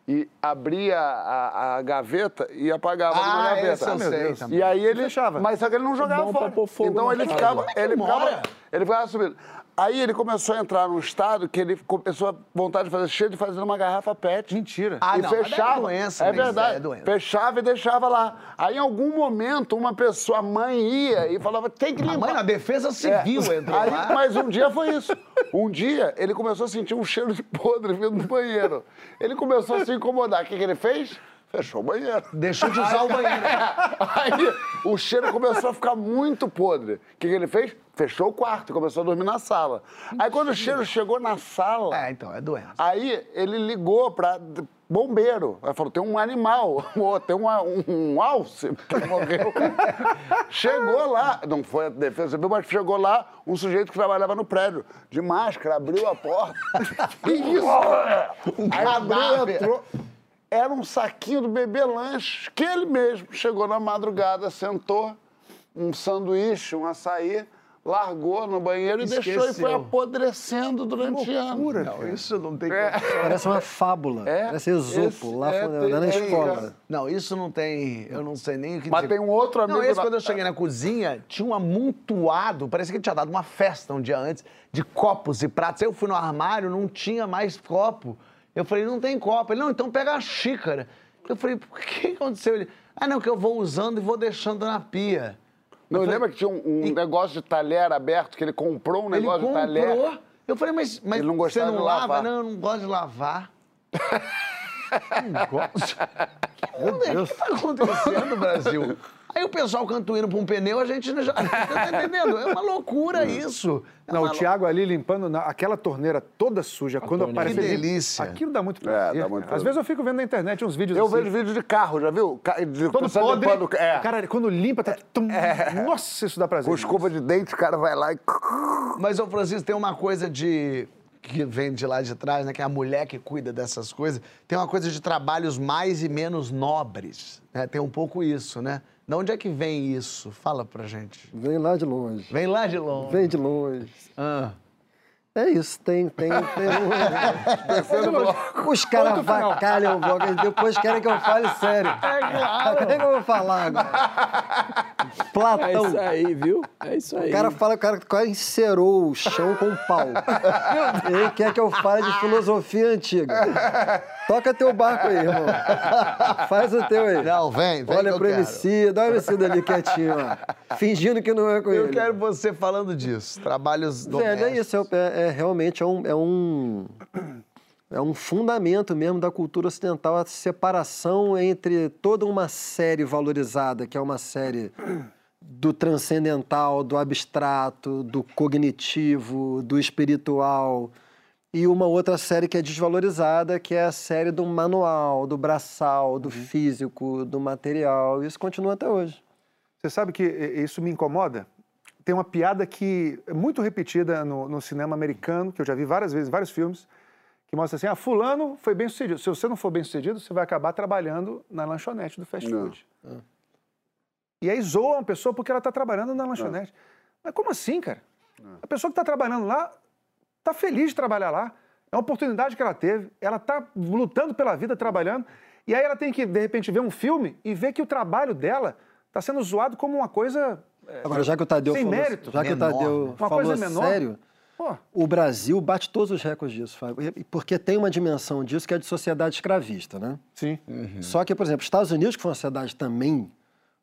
e abria a, a gaveta e apagava numa Ah, gaveta. esse eu sei também. E aí ele Fechava. Mas só que ele não jogava Bom fora. fogo então na ele ficava, é ele ficava, ele ficava subindo. Aí ele começou a entrar num estado que ele começou a vontade de fazer cheio de fazer uma garrafa PET. Mentira. Ah, e não, é fechava. doença, é né? Isso verdade. é doença. Fechava e deixava lá. Aí em algum momento uma pessoa, a mãe ia e falava: tem que limpar. A mãe na defesa civil É. entrou Aí, lá. Mas um dia foi isso. Um dia ele começou a sentir um cheiro de podre vindo do banheiro. Ele começou a se incomodar. O que, que ele fez? Fechou o banheiro. Deixou de usar o banheiro. Aí o cheiro começou a ficar muito podre. O que, que ele fez? Fechou o quarto começou a dormir na sala. Aí quando o cheiro chegou na sala. É, então, é doença. Aí ele ligou pra bombeiro. Aí falou: tem um animal, Ô, tem uma- um, um alce que morreu. chegou lá, não foi a defesa civil, mas chegou lá um sujeito que trabalhava no prédio, de máscara, abriu a porta. que isso? Aí abriu, cadáver. entrou. Era um saquinho do bebê lanche, que ele mesmo chegou na madrugada, sentou, um sanduíche, um açaí, largou no banheiro e deixou e foi Esqueceu. apodrecendo durante anos. Não, isso não tem É. Parece uma fábula. É, Parece Esopo, esse- lá é, foi- tem- na tem- escola. Não, isso não tem. Eu não sei nem o que Mas dizer. tem um outro amigo Não, esse da- quando eu cheguei na cozinha, tinha um amontoado, parecia que tinha dado uma festa um dia antes, de copos e pratos. Eu fui no armário, não tinha mais copo. Eu falei, não tem copo. Ele, não, então pega a xícara. Eu falei, o que aconteceu? Ele, ah, não, que eu vou usando e vou deixando na pia. Não, Eu falei, lembra que tinha um, um negócio de talher aberto, que ele comprou um negócio comprou. de talher? Eu falei, mas, mas Ele não você não lava? lavar. Não, eu não gosto de lavar. não gosto. O que está acontecendo, Brasil? Aí o pessoal cantuindo pra um pneu, a gente já... Tá entendendo? É uma loucura isso. É Não, o Thiago ali limpando na- aquela torneira toda suja, quando torneira. aparece. Que delícia. Aquilo dá muito prazer. dá muito Às prazer. vezes eu fico vendo na internet uns vídeos Eu assim. vejo vídeo de carro, já viu? De, Todo podre. limpando- é, cara, quando limpa, tá. tum, Nossa, isso dá prazer. com escova de dente, o cara vai lá e... Mas, ô Francisco, tem uma coisa de. que vem de lá de trás, né? Que é a mulher que cuida dessas coisas. Tem uma coisa de trabalhos mais e menos nobres. Né? Tem um pouco isso, né? De onde é que vem isso? Fala pra gente. Vem lá de longe. Vem lá de longe. Vem de longe. Ah. É isso, tem, tem, tem um... Os caras vacalham o bloco, eles depois querem que eu fale sério. É claro. Como é que eu vou falar agora? É Platão. isso aí, viu? É isso aí. O cara fala, o cara, o cara encerou o chão com pau. Ele quer que eu fale de filosofia antiga. Toca teu barco aí, irmão. Faz o teu aí. Não, vem, vem Olha eu pro. MC, dá o MC ali quietinho, ó. Fingindo que não é com Eu ele. quero você falando disso. Trabalhos Velho, é domésticos. isso, é, é- é realmente é um, é um é um fundamento mesmo da cultura ocidental a separação entre toda uma série valorizada, que é uma série do transcendental, do abstrato, do cognitivo, do espiritual, e uma outra série que é desvalorizada, que é a série do manual, do braçal, do físico, do material. Isso continua até hoje. Você sabe que isso me incomoda? Tem uma piada que é muito repetida no, no cinema americano, que eu já vi várias vezes, vários filmes, que mostra assim: ah, fulano foi bem sucedido. Se você não for bem sucedido, você vai acabar trabalhando na lanchonete do fast Não. food. E aí zoa uma pessoa porque ela está trabalhando na lanchonete. Mas como assim, cara? A pessoa que está trabalhando lá está feliz de trabalhar lá. É uma oportunidade que ela teve. Ela está lutando pela vida, trabalhando. E aí ela tem que, de repente, ver um filme e ver que o trabalho dela está sendo zoado como uma coisa. é, Agora, já que o Tadeu sem falou, mérito. já que o menor, Tadeu né? Uma falou coisa menor. sério, Pô, o Brasil bate todos os recordes disso, Fábio. E- porque tem uma dimensão disso que é de sociedade escravista, né? sim. Só que, por exemplo, os Estados Unidos, que foi uma sociedade também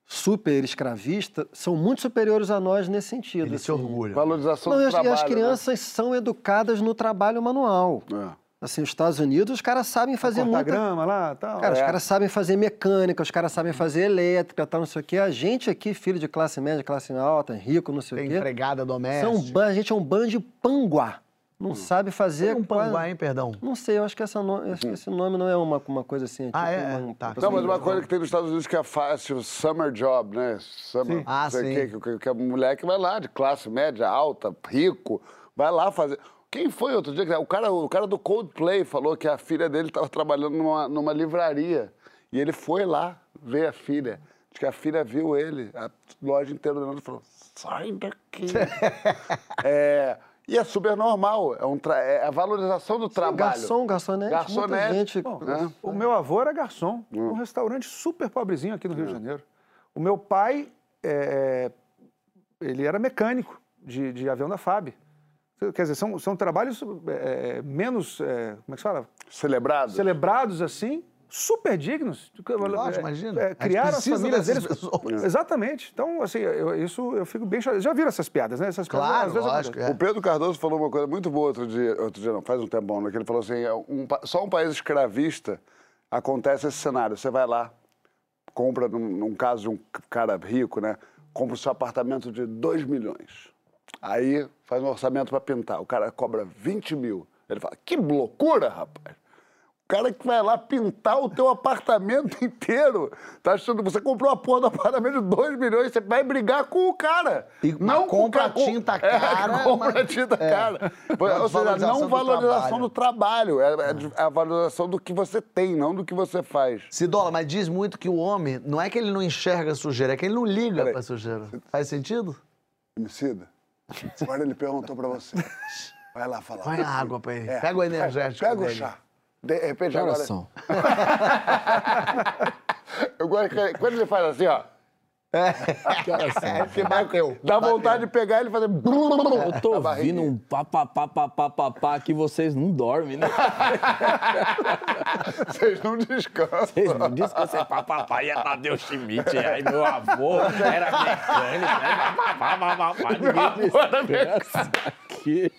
super escravista, são muito superiores a nós nesse sentido. Ele se assim. Valorização Não, do e as, e trabalho, as crianças são educadas no trabalho manual. Né? É. Assim, os Estados Unidos, os caras sabem fazer Cortar muita... grama lá tal. Cara, os É. caras sabem fazer mecânica, os caras sabem fazer elétrica, tal, não sei o quê. A gente aqui, filho de classe média, classe alta, rico, não sei Tem o quê. empregada São, doméstica. ban- a gente é um bando de panguá. Não sabe fazer. Tem um panguá, hein, perdão? Não sei, eu acho que, essa no- acho que esse nome não é uma, uma coisa assim. é Ah, tipo é? uma- Tá. uma Não, mas uma coisa que tem nos Estados Unidos que é fácil, summer job, né? Summer, Ah, sei o sim. quê, que, que a mulher que vai lá, de classe média, alta, rico, vai lá fazer. Quem foi outro dia? O cara, o cara do Coldplay falou que a filha dele estava trabalhando numa, numa livraria. E ele foi lá ver a filha. Diz que a filha viu ele, a loja inteira olhando e falou: sai daqui. É, E é super normal. É, um tra- é a valorização do trabalho. Garçom, garçonete, Garçonete. muita gente... Bom, né? O meu avô era garçom, num restaurante super pobrezinho aqui no Rio de Janeiro. O meu pai, é, ele era mecânico de, de avião da FAB. Quer dizer, são, são trabalhos é, menos, é, como é que se fala? Celebrados. Celebrados, assim, super dignos. Lógico, É, imagina. é, criaram as famílias deles. pessoas. Exatamente. Então, assim, eu- isso eu fico bem chateado. Já viram essas piadas, né? Essas piadas, Claro, vezes lógico, acontecem. O Pedro Cardoso falou uma coisa muito boa outro dia, outro dia não, faz um tempo bom, né? Que ele falou assim, é um só um país escravista acontece esse cenário. Você vai lá, compra, num, num caso de um cara rico, né? Compra o seu apartamento de 2 milhões. Aí faz um orçamento para pintar. O cara cobra 20 mil. Ele fala, que loucura, rapaz. O cara que vai lá pintar o teu apartamento inteiro. Tá achando que você comprou a porra do apartamento de 2 milhões, você vai brigar com o cara. E não com compra cara- com- tinta É, cara, compra mas- tinta é. cara. Ou seja, Valorização não do valorização do trabalho. É, é é a valorização do que você tem, não do que você faz. Cidola, mas diz muito que o homem, não é que ele não enxerga sujeira, é que ele não liga pra sujeira. Faz sentido? Emicida, agora ele perguntou pra você. Vai lá falar. Põe a água pra ele. É. Pega o energético Pega o dele. chá. De repente agora... são? Eu gosto quando ele faz assim, ó. Que horas são? É porque bateu. Dá vontade de pegar ele e fazer... Eu tô ouvindo um papapá que vocês não dormem, né? Vocês não descansam. Vocês não descansam. É papapá e é Tadeu Schmidt. Aí meu avô era mecânico. Né? Papapá. Ninguém descansa aqui.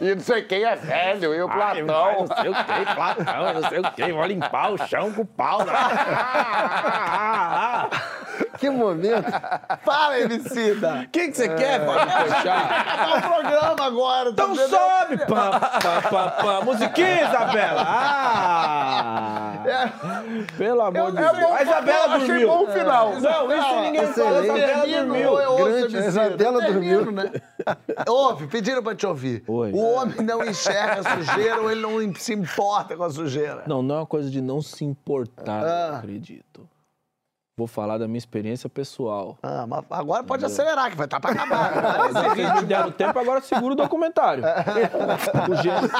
E não sei quem é velho, e o Platão. não sei o que, Platão, não sei o que. Vou limpar o chão com o pau. Que momento. Fala, Emicida! O que, que você quer, Fábio Porchat? Acabar o programa agora. tá Então vendo? sobe! Pá, pá, pá, pá. Musiquinha, Isabela! Ah! Pelo amor de é Deus. bom, A Isabela achei dormiu. bom o final. Não, isso ninguém fala. A Excelente. Isabela dormiu. Eu Grande, a Isabela Eu dormiu. Né? Ouve, pediram pra te ouvir. Oi. O homem não enxerga a sujeira ou ele não se importa com a sujeira? Não, não é uma coisa de não se importar, Ah. eu acredito. Vou falar da minha experiência pessoal. Ah, mas agora pode acelerar, que vai estar pra acabar. Mas vocês me deram tempo, agora segura o documentário. O gênero...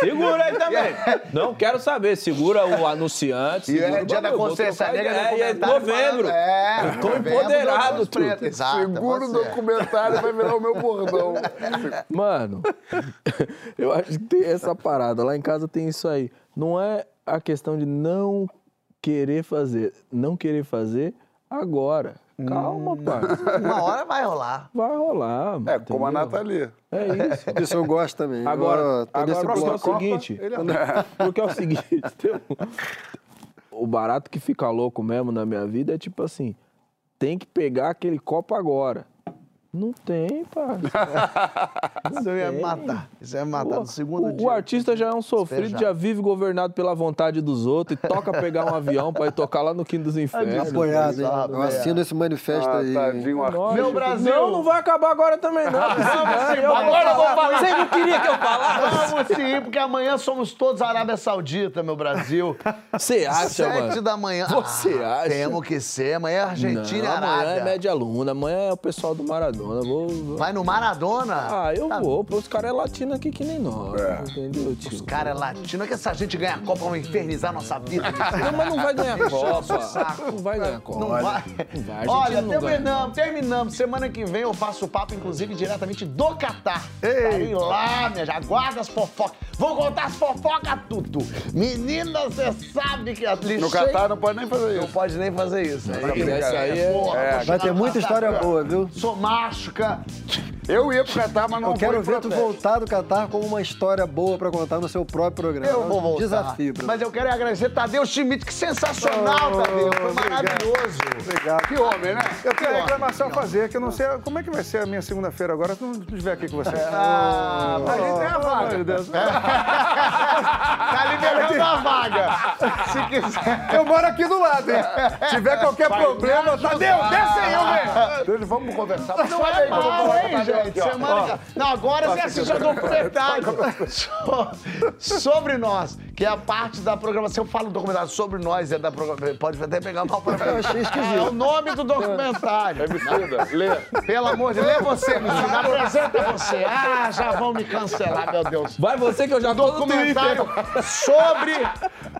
Segura aí também. Não quero saber. Segura o anunciante. E segura é o dia da consciência negra. É, é novembro. É, Eu tô novembro, empoderado. Exato, Segura o documentário, vai virar o meu bordão. Mano, eu acho que tem essa parada. Lá em casa tem isso aí. Não é a questão de não querer fazer. Não querer fazer agora. Calma, parça. Uma hora vai rolar. Vai rolar. É, como a entendeu? Nathalie. É isso. Isso eu gosto também. Agora, nesse agora porque é o bloco. seguinte. Porque é o seguinte. tem um- O barato que fica louco mesmo na minha vida é tipo assim: tem que pegar aquele copo agora. Não tem, parça. Isso ia me matar. Isso ia me matar no segundo o, dia. o artista já é um sofrido, Despejar. já vive governado pela vontade dos outros e toca pegar um avião pra ir tocar lá no Quinto dos Infernos. Apoiado, hein? Eu assino esse manifesto Ah, aí. tadinho, Nossa. Meu Brasil. Não, não vai acabar agora também, não. Agora eu vou falar. Vocês não queriam que eu falasse? Vamos sim, porque amanhã somos todos Arábia Saudita, meu Brasil. Você acha, Sete mano? da manhã. Você acha? Temos que ser. Amanhã é Argentina não, e amanhã Arábia. é média luna, amanhã é o pessoal do Maradona. Vou, vou- Vai no Maradona? Ah, eu Tá vou, pô, os caras é latino aqui que nem nós, entendeu, tio? Os caras é latino, é que essa gente ganha a Copa pra infernizar nossa vida. Não, mas não vai ganhar Deixa Copa. Não vai ganhar Copa. Não vai. Não vai, a Olha, não ganha. terminamos, terminamos. Semana que vem eu faço o papo, inclusive, diretamente do Catar. Estarei lá, minha gente. Aguarda as fofocas. Vou contar as fofocas tudo. Menina, você sabe que a No Catar não pode nem fazer Não isso. pode nem fazer isso. Aí é- Porra, é, vou Vai ter muita história boa, viu? Sou Сашка Eu ia pro Catar, mas não Eu quero ver tu voltar do Catar com uma história boa pra contar no seu próprio programa. Eu vou voltar. Desafio, Bruno. Mas eu quero agradecer Tadeu Schmidt, que sensacional, Oh, Tadeu. Foi maravilhoso. Obrigado. Que homem, né? Eu tenho uma reclamação a fazer, que eu não sei como é que vai ser a minha segunda-feira agora se não estiver aqui com você. Ah, A gente tem a vaga. Meu Deus. tá liberando a vaga. Se quiser. Eu moro aqui do lado, hein? Se tiver qualquer problema, Tadeu, desce aí, eu venho. Vamos conversar. Não é mal, hein, gente? Semana que... Não, agora você assiste a documentário so- sobre nós. Que é a parte da programação. Eu falo um documentário sobre nós, é da programação. Pode até pegar mal pra mim. Eu achei esquisito. É o nome do documentário. Emicida, lê. Pelo amor de Deus, lê você, Emicida. Apresenta você. Ah, já vão me cancelar, meu Deus. Vai você que eu já tô no documentário sobre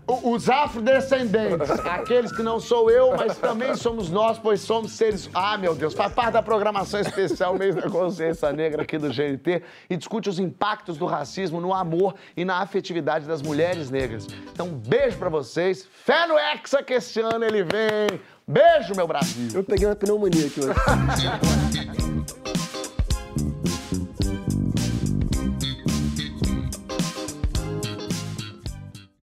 os afrodescendentes. Aqueles que não sou eu, mas também somos nós, pois somos seres. Ah, meu Deus, faz parte da programação especial Mês da Consciência Negra aqui do GNT e discute os impactos do racismo no amor e na afetividade das mulheres negras. Então, beijo para vocês. Fé no Hexa que esse ano ele vem. Beijo, meu Brasil. Eu peguei uma pneumonia aqui hoje.